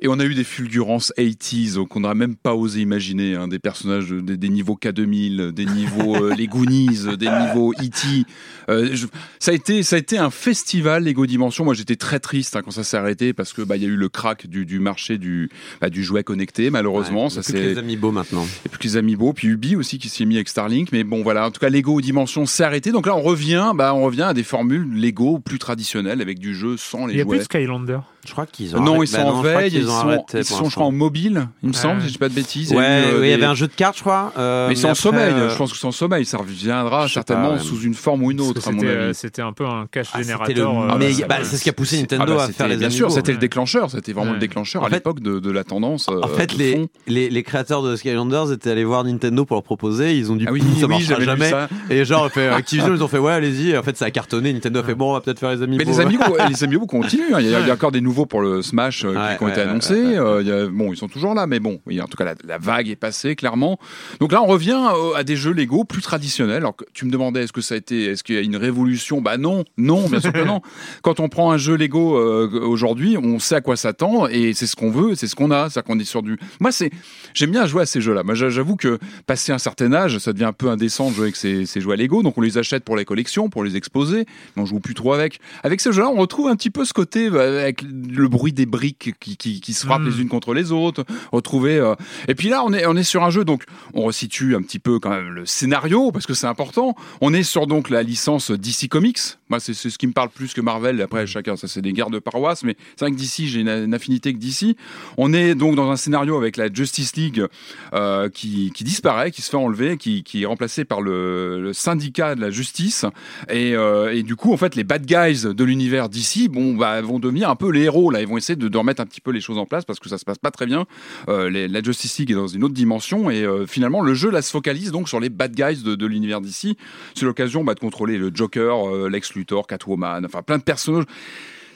Et on a eu des fulgurances 80s donc on n'aurait même pas osé imaginer hein, des personnages, de- des, des niveaux K2000, des niveaux euh, les Goonies, des niveaux E.T. Euh, je- ça a été ça a été un festival Lego Dimension. Moi j'étais très triste hein, quand ça s'est arrêté parce que bah il y a eu le crack du, du marché du bah, du jouet connecté malheureusement. Ouais, ça plus que c'est les amiibo maintenant. et puis les Amiibo, puis Ubi aussi qui s'est mis avec Starlink. Mais bon, voilà. En tout cas, Lego Dimension s'est arrêté. Donc là, on revient, bah, on revient à des formules Lego plus traditionnelles avec du jeu sans Il les n'y a plus de Skylander. Je crois qu'ils ont. Non, arrêté- ils sont bah non, en veille, ils ont sont, arrêté ils pour sont je crois, en mobile, il me semble, Ouais. si je dis pas de bêtises. Il y a Ouais, euh, oui, il y des- avait un jeu de cartes, je crois. euh, Mais c'est en après, sommeil, euh, je pense que c'est en sommeil, ça reviendra certainement pas, sous une forme ou une autre, que à mon C'était avis. euh, c'était un peu un cache Ah, c'était générateur. le euh, méga- ça- bah, c'est ce qui a poussé Nintendo Ah bah, à faire les Bien amiibo. sûr, c'était ouais. le déclencheur, c'était vraiment Ouais. le déclencheur En à l'époque de, de la tendance. En euh, fait, les, fond. les, les créateurs de Skylanders étaient allés voir Nintendo pour leur proposer. Ils ont dit, Ah oui, ça oui, marchera j'avais lu jamais. ça. Et genre, fait, Activision, ils ont fait, ouais, allez-y. En fait, ça a cartonné. Nintendo a fait, bon, on va peut-être faire les amiibo. Mais les Amiibo continuent. hein. Il y a, il y a encore des nouveaux pour le Smash euh, Ouais, qui ont été ouais, annoncés. ouais. Euh, il y a- bon, ils sont toujours là, mais bon, il y a- en tout cas, la, la vague est passée clairement. Donc là, on revient euh, à des jeux Lego plus traditionnels. Alors que tu me demandais, est-ce que ça a été, est-ce qu'il y a une révolution? Bah non, non, bien sûr que non. Quand on prend un jeu Lego aujourd'hui, on sait à quoi s'attendre et c'est ce qu'on veut, c'est ce qu'on a, c'est qu'on est sur du. Moi, c'est, j'aime bien jouer à ces jeux-là. Moi, j'a- j'avoue que passé un certain âge, ça devient un peu indécent de jouer avec ces, ces jeux à Lego. Donc on les achète pour les collections, pour les exposer, mais on joue plus trop avec. Avec ces jeux-là, on retrouve un petit peu ce côté euh, avec le bruit des briques qui, qui, qui se frappent les unes contre les autres. Retrouver. euh, Et puis là, on est on est sur un jeu donc on resitue un petit peu quand même le scénario parce que c'est important. On est sur donc la licence DC Comics. Moi, c'est ce qui me parle plus que Marvel. Après, chacun, ça c'est des guerres de paroisse, mais c'est vrai que DC, j'ai une, une affinité avec DC. On est donc dans un scénario avec la Justice League euh, qui, qui disparaît, qui se fait enlever, qui, qui est remplacé par le, le syndicat de la justice. Et, euh, et du coup, en fait, les bad guys de l'univers DC, bon, bah, vont devenir un peu les Là, ils vont essayer de, remettre un petit peu les choses en place parce que ça se passe pas très bien. Euh, la Justice League est dans une autre dimension et euh, finalement, le jeu là se focalise donc sur les bad guys de, l'univers DC. C'est l'occasion bah, de contrôler le Joker, euh, Lex Luthor, Catwoman, enfin plein de personnages.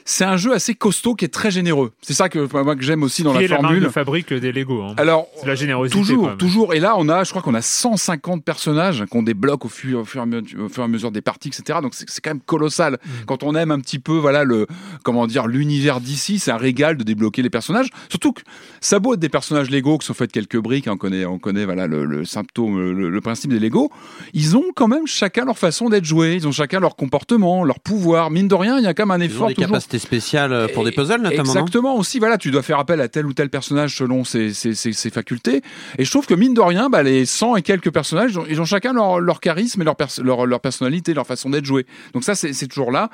C'est un jeu assez costaud qui est très généreux. C'est ça que moi que j'aime aussi dans qui la est la formule. de fabrique des Lego. hein. Alors, la générosité. Toujours, toujours. Et là, on a, je crois qu'on a 150 personnages qu'on débloque au fur, au, fur et à mesure, au fur et à mesure des parties, etc. Donc c'est quand même colossal. Mm. Quand on aime un petit peu, voilà, le, comment dire, l'univers d'ici, c'est un régal de débloquer les personnages. Surtout que ça a beau être des personnages Lego qui sont faits de quelques briques, hein, on connaît, on connaît, voilà, le, le symptôme, le, le principe des Lego. Ils ont quand même chacun leur façon d'être joués. Ils ont chacun leur comportement, leur pouvoir. Mine de rien, il y a quand même un Ils ont effort des toujours. capacités spéciales euh, pour des puzzles, notamment. Exactement aussi, voilà, tu dois faire appel à tel ou tel personnage selon ses, ses, ses, ses facultés. Et je trouve que mine de rien, bah, les 100 et quelques personnages, ils ont, ils ont chacun leur, leur charisme et leur, pers- leur, leur personnalité, leur façon d'être joué. Donc ça, c'est toujours là.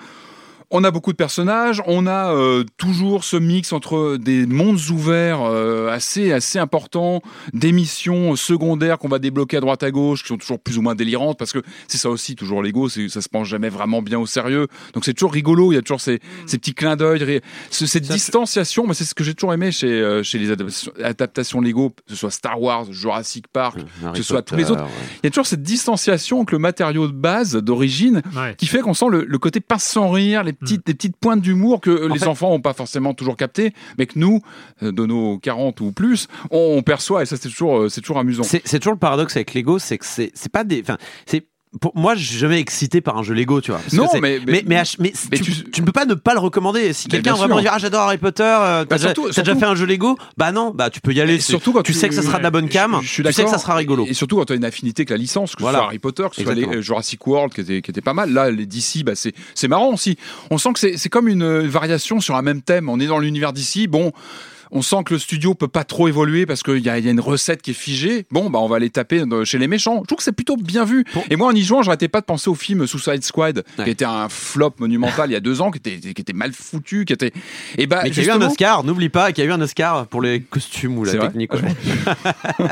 On a beaucoup de personnages, on a euh, toujours ce mix entre des mondes ouverts euh, assez assez importants, des missions secondaires qu'on va débloquer à droite à gauche qui sont toujours plus ou moins délirantes parce que c'est ça aussi toujours Lego, ça se prend jamais vraiment bien au sérieux. Donc c'est toujours rigolo, il y a toujours ces, ces petits clins d'œil, ce- cette distanciation, mais c'est ce que j'ai toujours aimé chez euh, chez les adaptations, adaptations Lego, que ce soit Star Wars, Jurassic Park, que ce soit tous les autres. ouais. Il y a toujours cette distanciation avec le matériau de base d'origine Ouais. qui fait qu'on sent le, le côté pince sans rire, les petites, les petites pointes d'humour que les fait- enfants n'ont pas forcément toujours capté, mais que nous, euh, de nos 40 ou plus, on, on perçoit et ça c'est toujours, euh, c'est toujours amusant. C'est c'est toujours le paradoxe avec Lego, c'est que c'est c'est pas des. Enfin, c'est. Pour moi, je suis jamais excité par un jeu Lego, tu vois. Non, mais- mais, mais- mais, tu, tu- ne peux pas ne pas le recommander. Si quelqu'un vraiment dire ah j'adore Harry Potter, euh, Bah, t'as déjà fait un jeu Lego, bah non, bah tu peux y aller. Surtout quand tu tu- sais que ça sera de la bonne cam, Je- je suis tu sais que ça sera rigolo. Et surtout quand tu as une affinité avec la licence, que Voilà. ce soit Harry Potter, que ce soit les, euh, Jurassic World, qui était, qui était pas mal. Là, les DC, bah, c'est c'est marrant aussi. On sent que c'est c'est comme une euh, variation sur un même thème. On est dans l'univers d'ici. Bon. On sent que le studio peut pas trop évoluer parce qu'il y, a- il y a une recette qui est figée. Bon, bah on va aller taper dans- chez les méchants. Je trouve que c'est plutôt bien vu. Et moi, en y jouant, j'arrêtais pas de penser au film Suicide Squad, Ouais. qui était un flop monumental il y a deux ans, qui était, qui était mal foutu, qui était. Et bah, Mais qu'il y a eu un Oscar, n'oublie pas qu'il y a eu un Oscar pour les costumes ou la technique. Ouais.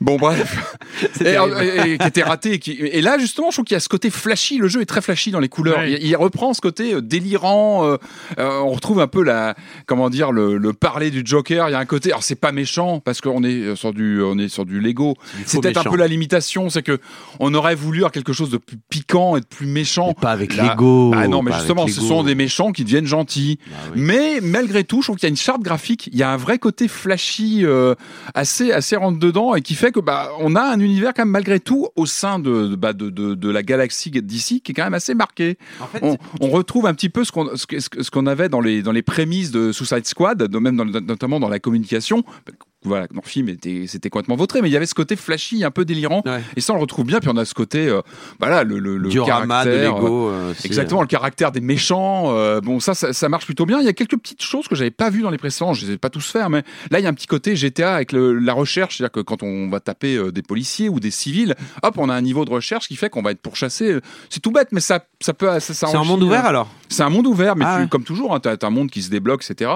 Bon bref, C'est et, terrible. et- et qui était raté. et qui- Et là justement, je trouve qu'il y a ce côté flashy. Le jeu est très flashy dans les couleurs. Ouais. Il, il reprend ce côté euh, délirant. euh, euh, on retrouve un peu la, comment dire, le, le parler du Joker. Il y a un côté. Alors c'est pas méchant parce qu'on est euh, sur du, on est sur du Lego. C'est peut-être un peu la limitation, c'est que on aurait voulu avoir quelque chose de plus piquant et de plus méchant. Mais pas avec Là- Lego. Bah non, mais justement, ce sont des méchants qui deviennent gentils. Bah oui. Mais malgré tout, je trouve qu'il y a une charte graphique, il y a un vrai côté flashy, euh, assez assez rentre dedans et qui fait que bah on a un univers quand même malgré tout au sein de bah, de, de, de la galaxie d'ici qui est quand même assez marqué. En fait, On, on retrouve un petit peu ce qu'on ce ce qu'on avait dans les dans les prémices de Suicide Squad, de- même dans le- notamment dans la communication. Voilà, dans le film, était- c'était complètement vautré, mais il y avait ce côté flashy, un peu délirant, Ouais. et ça on le retrouve bien. Puis on a ce côté, euh, voilà, le, le, le diorama de caractère, Lego. euh, aussi, Exactement, le caractère des méchants. euh, bon, ça, ça, ça marche plutôt bien. Il y a quelques petites choses que j'avais pas vues dans les précédents. Je les ai pas tous faire, mais là, il y a un petit côté GTA avec le- la recherche. C'est-à-dire que quand on va taper euh, des policiers ou des civils, hop, on a un niveau de recherche qui fait qu'on va être pourchassé. C'est tout bête, mais ça, ça peut. Ça, ça C'est un monde ouvert euh, alors C'est un monde ouvert, mais Ah tu- ouais. comme toujours, hein, tu as, un monde qui se débloque, etc.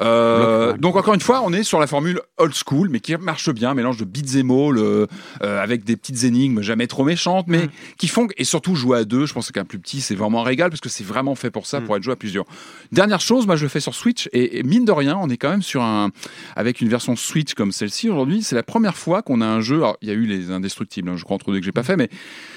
Euh, donc encore une fois, on est sur la formule old school, mais qui marche bien, mélange de beats and all, euh, euh, avec des petites énigmes jamais trop méchantes, mais qui font et surtout jouer à deux. Je pense qu'un plus petit, c'est vraiment un régal parce que c'est vraiment fait pour ça, pour être joué à plusieurs. Dernière chose, moi je le fais sur Switch et, et mine de rien, on est quand même sur un avec une version Switch comme celle-ci aujourd'hui. C'est la première fois qu'on a un jeu. alors, Il y a eu les Indestructibles, hein, je crois entre deux que j'ai pas fait, mais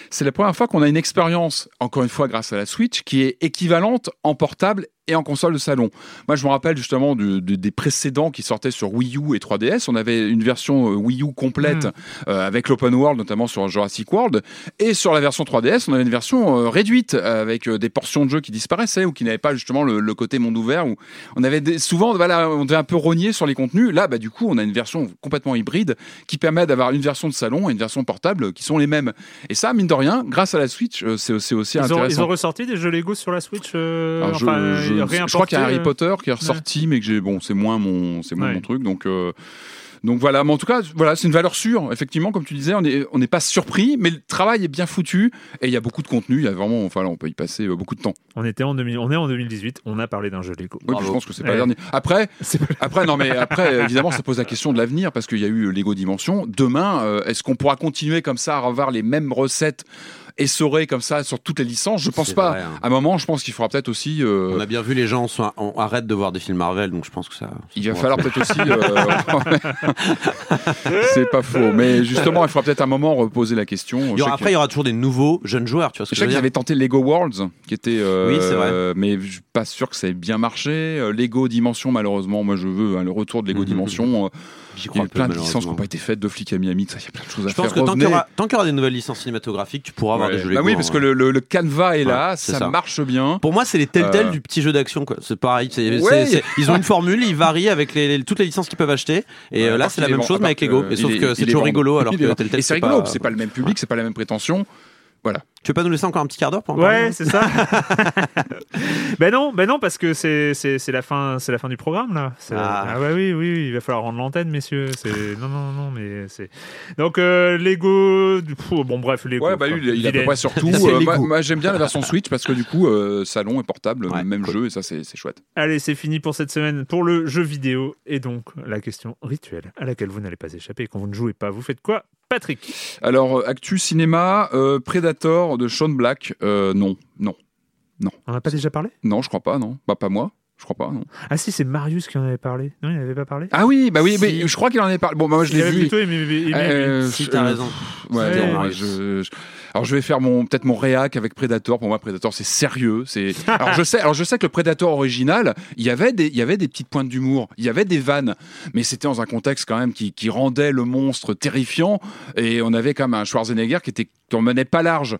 c'est la première fois qu'on a une expérience, encore une fois grâce à la Switch, qui est équivalente en portable et en console de salon. Moi, je me rappelle justement de- de- des précédents qui sortaient sur Wii U et 3DS. On avait une version euh, Wii U complète Mm. euh, avec l'open world, notamment sur Jurassic World. Et sur la version 3DS, on avait une version euh, réduite avec euh, des portions de jeu qui disparaissaient ou qui n'avaient pas justement le, le côté monde ouvert. Où on avait des- souvent, voilà, on devait un peu rogner sur les contenus. Là, bah, du coup, on a une version complètement hybride qui permet d'avoir une version de salon et une version portable qui sont les mêmes. Et ça, mine de rien, grâce à la Switch, c'est aussi Ils ont, intéressant. ils ont ressorti des jeux Lego sur la Switch. Je- crois qu'il y a Harry euh, Potter qui est ressorti, mais que j'ai bon, c'est moins mon, c'est moins Ouais. mon truc, donc. euh, donc voilà, mais en tout cas, voilà, c'est une valeur sûre. Effectivement, comme tu disais, on n'est on n'est pas surpris, mais le travail est bien foutu et il y a beaucoup de contenu. Il y a vraiment, enfin, là, on peut y passer euh, beaucoup de temps. On était en 2000, on est en 2018. On a parlé d'un jeu Lego. Oui, je pense que c'est pas Ouais. le dernier. Après, après, non, mais après, évidemment, ça pose la question de l'avenir parce qu'il y a eu Lego Dimension. Demain, euh, est-ce qu'on pourra continuer comme ça à avoir les mêmes recettes essorées comme ça sur toutes les licences Je pense pas. vrai, hein. À un moment, je pense qu'il faudra peut-être aussi. euh, On a bien vu les gens sont, on arrête de voir des films Marvel, donc je pense que ça. Il va falloir peut-être aussi. euh, c'est pas faux. Mais justement, il faudra peut-être un moment reposer la question. Il aura- après, il y aura toujours des nouveaux jeunes joueurs, tu vois ce Je que je sais qu'ils avaient tenté Lego Worlds, qui était. euh, Oui, c'est vrai. Mais je suis pas sûr que ça ait bien marché. Lego Dimension, malheureusement, moi je veux hein, le retour de Lego. Dimension. Euh, Il y a eu peu, plein de licences qui n'ont pas été faites, de flics à Miami, ça, il y a plein de choses à Je faire. pense que tant qu'il y, aura, tant qu'il y aura des nouvelles licences cinématographiques, tu pourras avoir Ouais. des jeux Bah Lego. oui, parce hein. que le, le, le canevas est là, Ouais, ça, ça. marche bien. Pour moi, c'est les telltales Euh. du petit jeu d'action. quoi. C'est pareil. c'est- Ouais. c'est- c'est- ils ont une formule, ils varient avec les, les- toutes les licences qu'ils peuvent acheter. Et Ouais, euh, là, c'est la même chose, à mais avec part Lego. que Et sauf que c'est est toujours rigolo, alors que. Telltale, Et c'est rigolo, c'est pas le même public, c'est pas la même prétention. Voilà. Tu veux pas nous laisser encore un petit quart d'heure pour en Ouais, c'est ça. ben non, ben non, parce que c'est c'est c'est la fin, c'est la fin du programme là. C'est- Ah. Ah. ouais, oui, oui, oui, il va falloir rendre l'antenne, messieurs. C'est non, non, non, mais c'est donc euh, Lego. du- pff, bon, bref, Lego. Ouais, bah quoi. lui, il, il a à peu près sur tout. C'est Euh, Lego. moi, moi, j'aime bien la version Switch parce que du coup, euh, salon et portable, Ouais, même cool. jeu, et ça, c'est c'est chouette. Allez, c'est fini pour cette semaine pour le jeu vidéo et donc la question rituelle à laquelle vous n'allez pas échapper. Quand vous ne jouez pas, vous faites quoi, Patrick. Alors, euh, Actu Cinéma, euh, Predator de Sean Black, euh, non, non, On n'a pas déjà parlé? Non, je crois pas, non. Bah, pas moi, je crois pas, non. Ah si, c'est Marius qui en avait parlé. Non, il n'avait pas parlé. Ah oui, bah oui, Si. mais je crois qu'il en avait parlé. Bon, bah, moi, je l'ai vu. plutôt aimé, aimé- aimé, Euh, lui. Si, t'as euh, raison. Ouais, Ouais, non, Marius. je- je- alors je vais faire mon peut-être mon réac avec Predator. Pour moi, Predator c'est sérieux. C'est alors je sais alors je sais que le Predator original, il y avait des il y avait des petites pointes d'humour, il y avait des vannes, mais c'était dans un contexte quand même qui, qui rendait le monstre terrifiant et on avait quand même un Schwarzenegger qui était qui en menait pas large.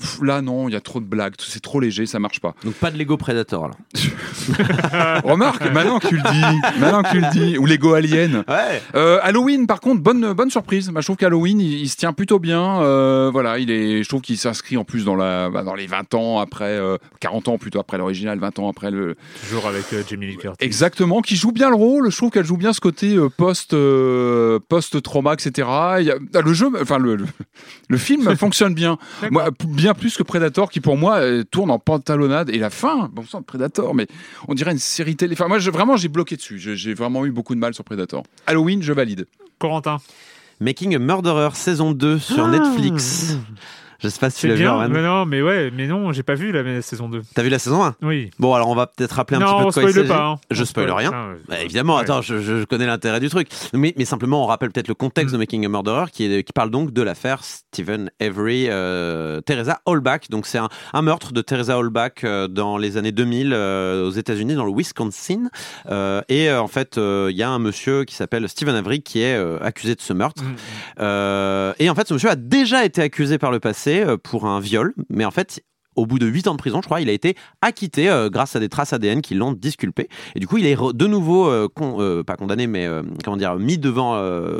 Pff, Là non, il y a trop de blagues, c'est trop léger, ça marche pas. Donc pas de Lego Predator alors. Remarque, maintenant que tu le dis, maintenant que tu le dis, ou Lego Alien. Ouais. Euh, Halloween, par contre, bonne bonne surprise. Bah, je trouve qu'Halloween, il, il se tient plutôt bien. Euh, voilà, il est, je trouve qu'il s'inscrit en plus dans la, bah, dans les 20 ans après, euh, 40 ans plutôt après l'original, 20 ans après le. Toujours avec euh, Jamie Lee Curtis. Exactement, qui joue bien le rôle. Je trouve qu'elle joue bien ce côté euh, post euh, post trauma, etc. Il y a- ah, le jeu, enfin le, le, le film fonctionne bien. Moi, bien plus que Predator, qui pour moi euh, tourne en pantalonnade. Et la fin, bon sang, Predator, mais on dirait une série télé. Enfin, moi, je- vraiment, j'ai bloqué dessus. J'ai vraiment eu beaucoup de mal sur Predator. Halloween, je valide. Corentin. Making a Murderer saison 2 sur Netflix. Je sais pas si tu l'as vu, Arman. mais non, mais ouais, mais non, j'ai pas vu la saison 2. T'as vu la saison 1 Oui. Bon, alors on va peut-être rappeler un non, petit peu de quoi il spoile s'agit. pas. hein. Je spoil rien. Ah, ouais. Bah, évidemment, Ouais. attends, je, je connais l'intérêt du truc. Mais, mais simplement, on rappelle peut-être le contexte Mm. de Making a Murderer qui, est, qui parle donc de l'affaire Stephen Avery, euh, Teresa Hallback. Donc, c'est un, un meurtre de Teresa Hallback euh, dans les années 2000 euh, aux États-Unis, dans le Wisconsin. Et en fait, il y a un monsieur qui s'appelle Stephen Avery qui est accusé de ce meurtre. Mm. Et en fait, ce monsieur a déjà été accusé par le passé euh, pour un viol, mais en fait, au bout de 8 ans de prison, je crois, il a été acquitté euh, grâce à des traces ADN qui l'ont disculpé. Et du coup, il est de nouveau, euh, pas condamné, mais comment dire, mis devant,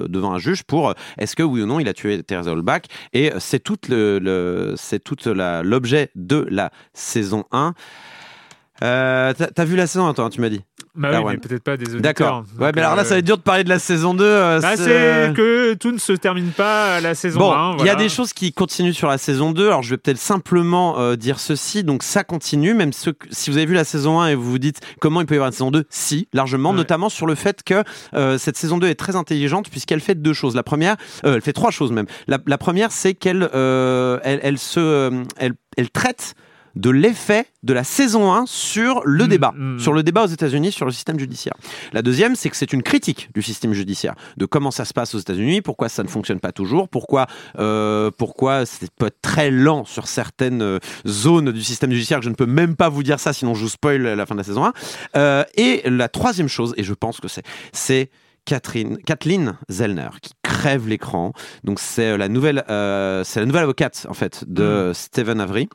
devant un juge pour est-ce que oui ou non il a tué Teresa Hallback. Et c'est la- l'objet de la saison 1. Euh, t'as, t'as vu la saison 1, toi, hein, tu m'as dit Bah Ah oui, mais peut-être pas des auditeurs. D'accord. Ouais, mais alors là, euh, ça va être dur de parler de la saison 2. euh, bah, c'est- c'est que tout ne se termine pas à la saison Bon, 1. il y a des choses qui continuent sur la saison 2. Alors, je vais peut-être simplement euh, dire ceci. Donc, ça continue, même que- si vous avez vu la saison 1 et vous vous dites comment il peut y avoir une saison 2, si, largement, Ouais. notamment sur le fait que cette saison 2 est très intelligente puisqu'elle fait deux choses. La première, elle fait trois choses même. La, la première, c'est qu'elle elle, elle se, elle, elle traite de l'effet de la saison 1 sur le Mm, débat, mm. sur le débat aux États-Unis sur le système judiciaire. La deuxième, c'est que c'est une critique du système judiciaire, de comment ça se passe aux États-Unis, pourquoi ça ne fonctionne pas toujours, pourquoi, euh, pourquoi c'est peut être très lent sur certaines euh, zones du système judiciaire, que je ne peux même pas vous dire ça, sinon je vous spoil la fin de la saison 1. Euh, et la troisième chose, et je pense que c'est, c'est Catherine, Kathleen Zellner qui crève l'écran. Donc c'est la nouvelle, euh, c'est la nouvelle avocate en fait de Stephen Avery.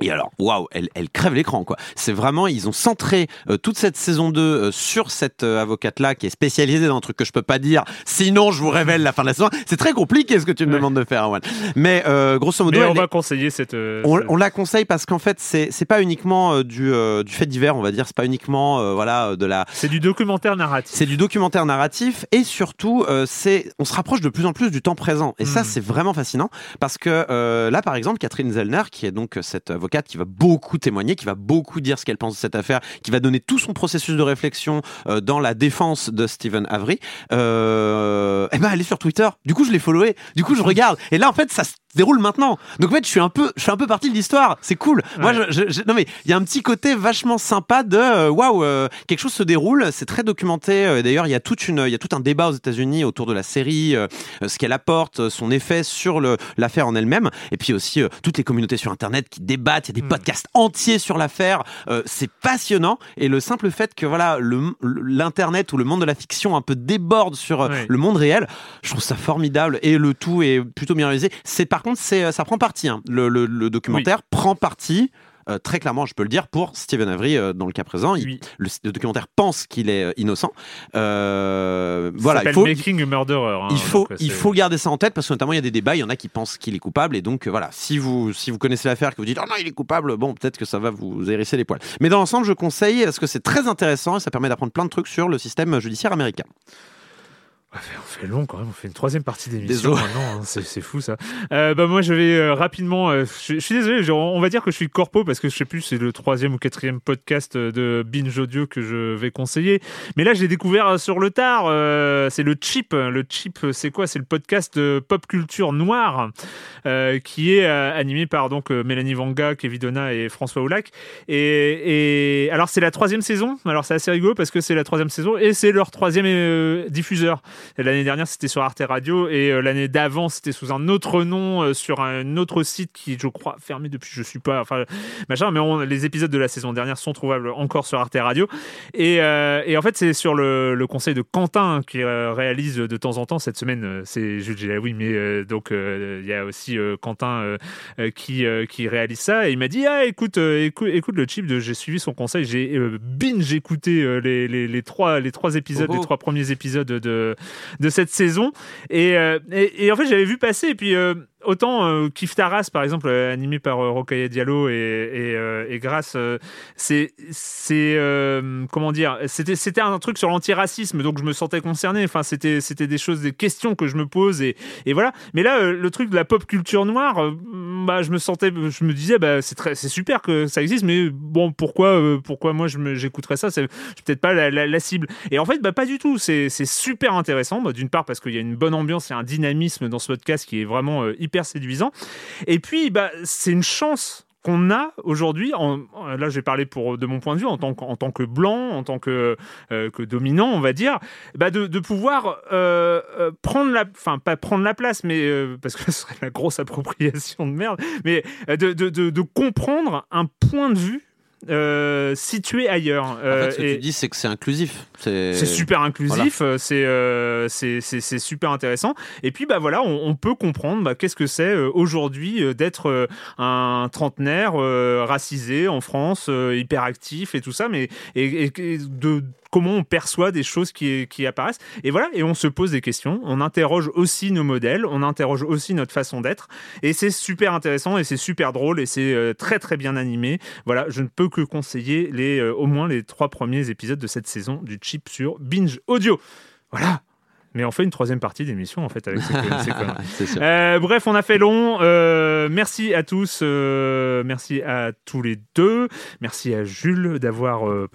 Et alors, waouh, elle, elle crève l'écran, quoi. C'est vraiment, ils ont centré euh, toute cette saison 2 euh, sur cette euh, avocate-là qui est spécialisée dans un truc que je peux pas dire. Sinon, je vous révèle la fin de la saison. C'est très compliqué ce que tu me Ouais. demandes de faire, Erwan. Mais grosso modo, Mais on est- va conseiller cette. on, la conseille parce qu'en fait, c'est c'est pas uniquement du, du fait divers, on va dire. C'est pas uniquement, voilà, de la, C'est du documentaire narratif. c'est du documentaire narratif et surtout, c'est, on se rapproche de plus en plus du temps présent. Et ça, Mm. c'est vraiment fascinant parce que là, par exemple, Catherine Zellner, qui est donc cette qui va beaucoup témoigner, qui va beaucoup dire ce qu'elle pense de cette affaire, qui va donner tout son processus de réflexion euh, dans la défense de Stephen Avery, euh, eh ben, elle est sur Twitter. Du coup, je l'ai followé. Du coup, je regarde. Et là, en fait, ça se déroule maintenant. Donc, en fait, je suis un peu, je suis un peu partie de l'histoire. C'est cool. Moi, Ouais. je, je- je- non mais il y a un petit côté vachement sympa de euh, waouh, euh, quelque chose se déroule. C'est très documenté. Euh, D'ailleurs, il y a toute une, il y a tout un débat aux États-Unis autour de la série, euh, ce qu'elle apporte, son effet sur l'affaire en elle-même, et puis aussi euh, toutes les communautés sur Internet qui débattent. Il y a des Mm. podcasts entiers sur l'affaire. C'est passionnant. Et le simple fait que voilà, l'internet ou le monde de la fiction un peu déborde sur Ouais. le monde réel, je trouve ça formidable. Et le tout est plutôt bien réalisé. C'est par contre, c'est ça prend parti. hein. Le, le- le documentaire prend parti. euh, très clairement, je peux le dire, pour Stephen Avery, euh, dans le cas présent, il- Oui. le, le documentaire pense qu'il est euh, innocent. Euh, voilà, il faut, Making a Murderer. hein, il faut, donc, il faut garder ça en tête parce que notamment il y a des débats, il y en a qui pensent qu'il est coupable et donc euh, voilà, si vous, si vous connaissez l'affaire, que vous dites oh non il est coupable, bon peut-être que ça va vous hérisser les poils. Mais dans l'ensemble, je conseille parce que c'est très intéressant et ça permet d'apprendre plein de trucs sur le système judiciaire américain. Ouais, On fait long quand même, on fait une troisième partie d'émission maintenant, hein, c'est fou ça. Euh, bah moi je vais euh, rapidement, euh, je, je suis désolé, je- on va dire que je suis corpo parce que je sais plus c'est le troisième ou quatrième podcast euh, de Binge Audio que je vais conseiller. Mais là je l'ai découvert sur le tard, c'est le Chip. Le Chip c'est quoi? C'est le podcast de pop culture noire qui est animé par donc Mélanie Vanga, Kevin Donna et François Oulac. Et, et alors c'est la troisième saison, alors c'est assez rigolo parce que c'est la troisième saison et c'est leur troisième diffuseur. L'année dernière, c'était sur Arte Radio et euh, l'année d'avant, c'était sous un autre nom euh, sur un autre site qui, je crois, fermé depuis. Je suis pas, enfin, machin. Mais on- les épisodes de la saison dernière sont trouvables encore sur Arte Radio. Et, euh, et en fait, c'est sur le, le conseil de Quentin qui réalise de temps en temps. Cette semaine, c'est Jules Gilaoui, mais donc il y a aussi Quentin qui qui réalise ça. Et il m'a dit, ah, écoute, écoute, écoute le chip. de- J'ai suivi son conseil. J'ai binge écouté les, les, les trois les trois épisodes, Oh oh. les trois premiers épisodes de de cette saison. Et, euh, et, et en fait, j'avais vu passer. Et puis, euh, autant euh, Kif Taras, par exemple, euh, animé par euh, Rokhaya Diallo et, et, euh, euh, c'est. comment dire C'était un truc sur l'antiracisme, donc je me sentais concerné. Enfin, c'était des choses, des questions que je me pose. Et, voilà. Mais là, le truc de la pop culture noire, bah, je me sentais. Je me disais, bah, c'est super que ça existe, mais bon, pourquoi, pourquoi moi j'écouterais ça? C'est peut-être pas la, cible. Et en fait, bah, pas du tout. C'est super intéressant. Bah, D'une part, parce qu'il y a une bonne ambiance et un dynamisme dans ce podcast qui est vraiment euh, hyper séduisant. Et puis, bah, c'est une chance qu'on a aujourd'hui, là je vais parler pour, de mon point de vue, en tant, que- tant que blanc, en tant que, euh, que dominant, on va dire, bah de, pouvoir euh, euh, prendre la, enfin pas prendre la place, mais parce que ce serait la grosse appropriation de merde, mais de, de, de comprendre un point de vue euh, situé ailleurs. En Euh, fait, ce que et- tu dis, c'est que c'est inclusif. C'est super inclusif, euh, c'est euh, super intéressant. Et puis bah voilà, on, on peut comprendre bah, qu'est-ce que c'est euh, aujourd'hui euh, d'être euh, un trentenaire euh, racisé en France, euh, hyperactif et tout ça, mais et, et- et de comment on perçoit des choses qui, apparaissent. Et voilà, et on se pose des questions, on interroge aussi nos modèles, on interroge aussi notre façon d'être. Et c'est super intéressant et c'est super drôle et c'est euh, très très bien animé. Voilà, je ne peux que conseiller les, euh, au moins les trois premiers épisodes de cette saison du chip sur Binge Audio. Voilà. Mais on fait une troisième partie d'émission en fait avec ces. Euh, bref, on a fait long. Euh, merci à tous. euh, merci à tous les deux. Merci à Jules d'avoir euh,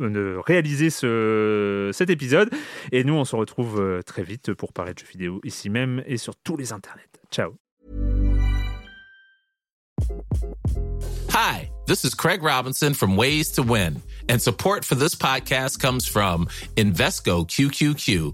réalisé ce, cet épisode. Et nous, on se retrouve très vite pour parler de jeux vidéo ici même et sur tous les internets. Ciao. Hi, this is Craig Robinson from Ways to Win, and support for this podcast comes from Invesco QQQ,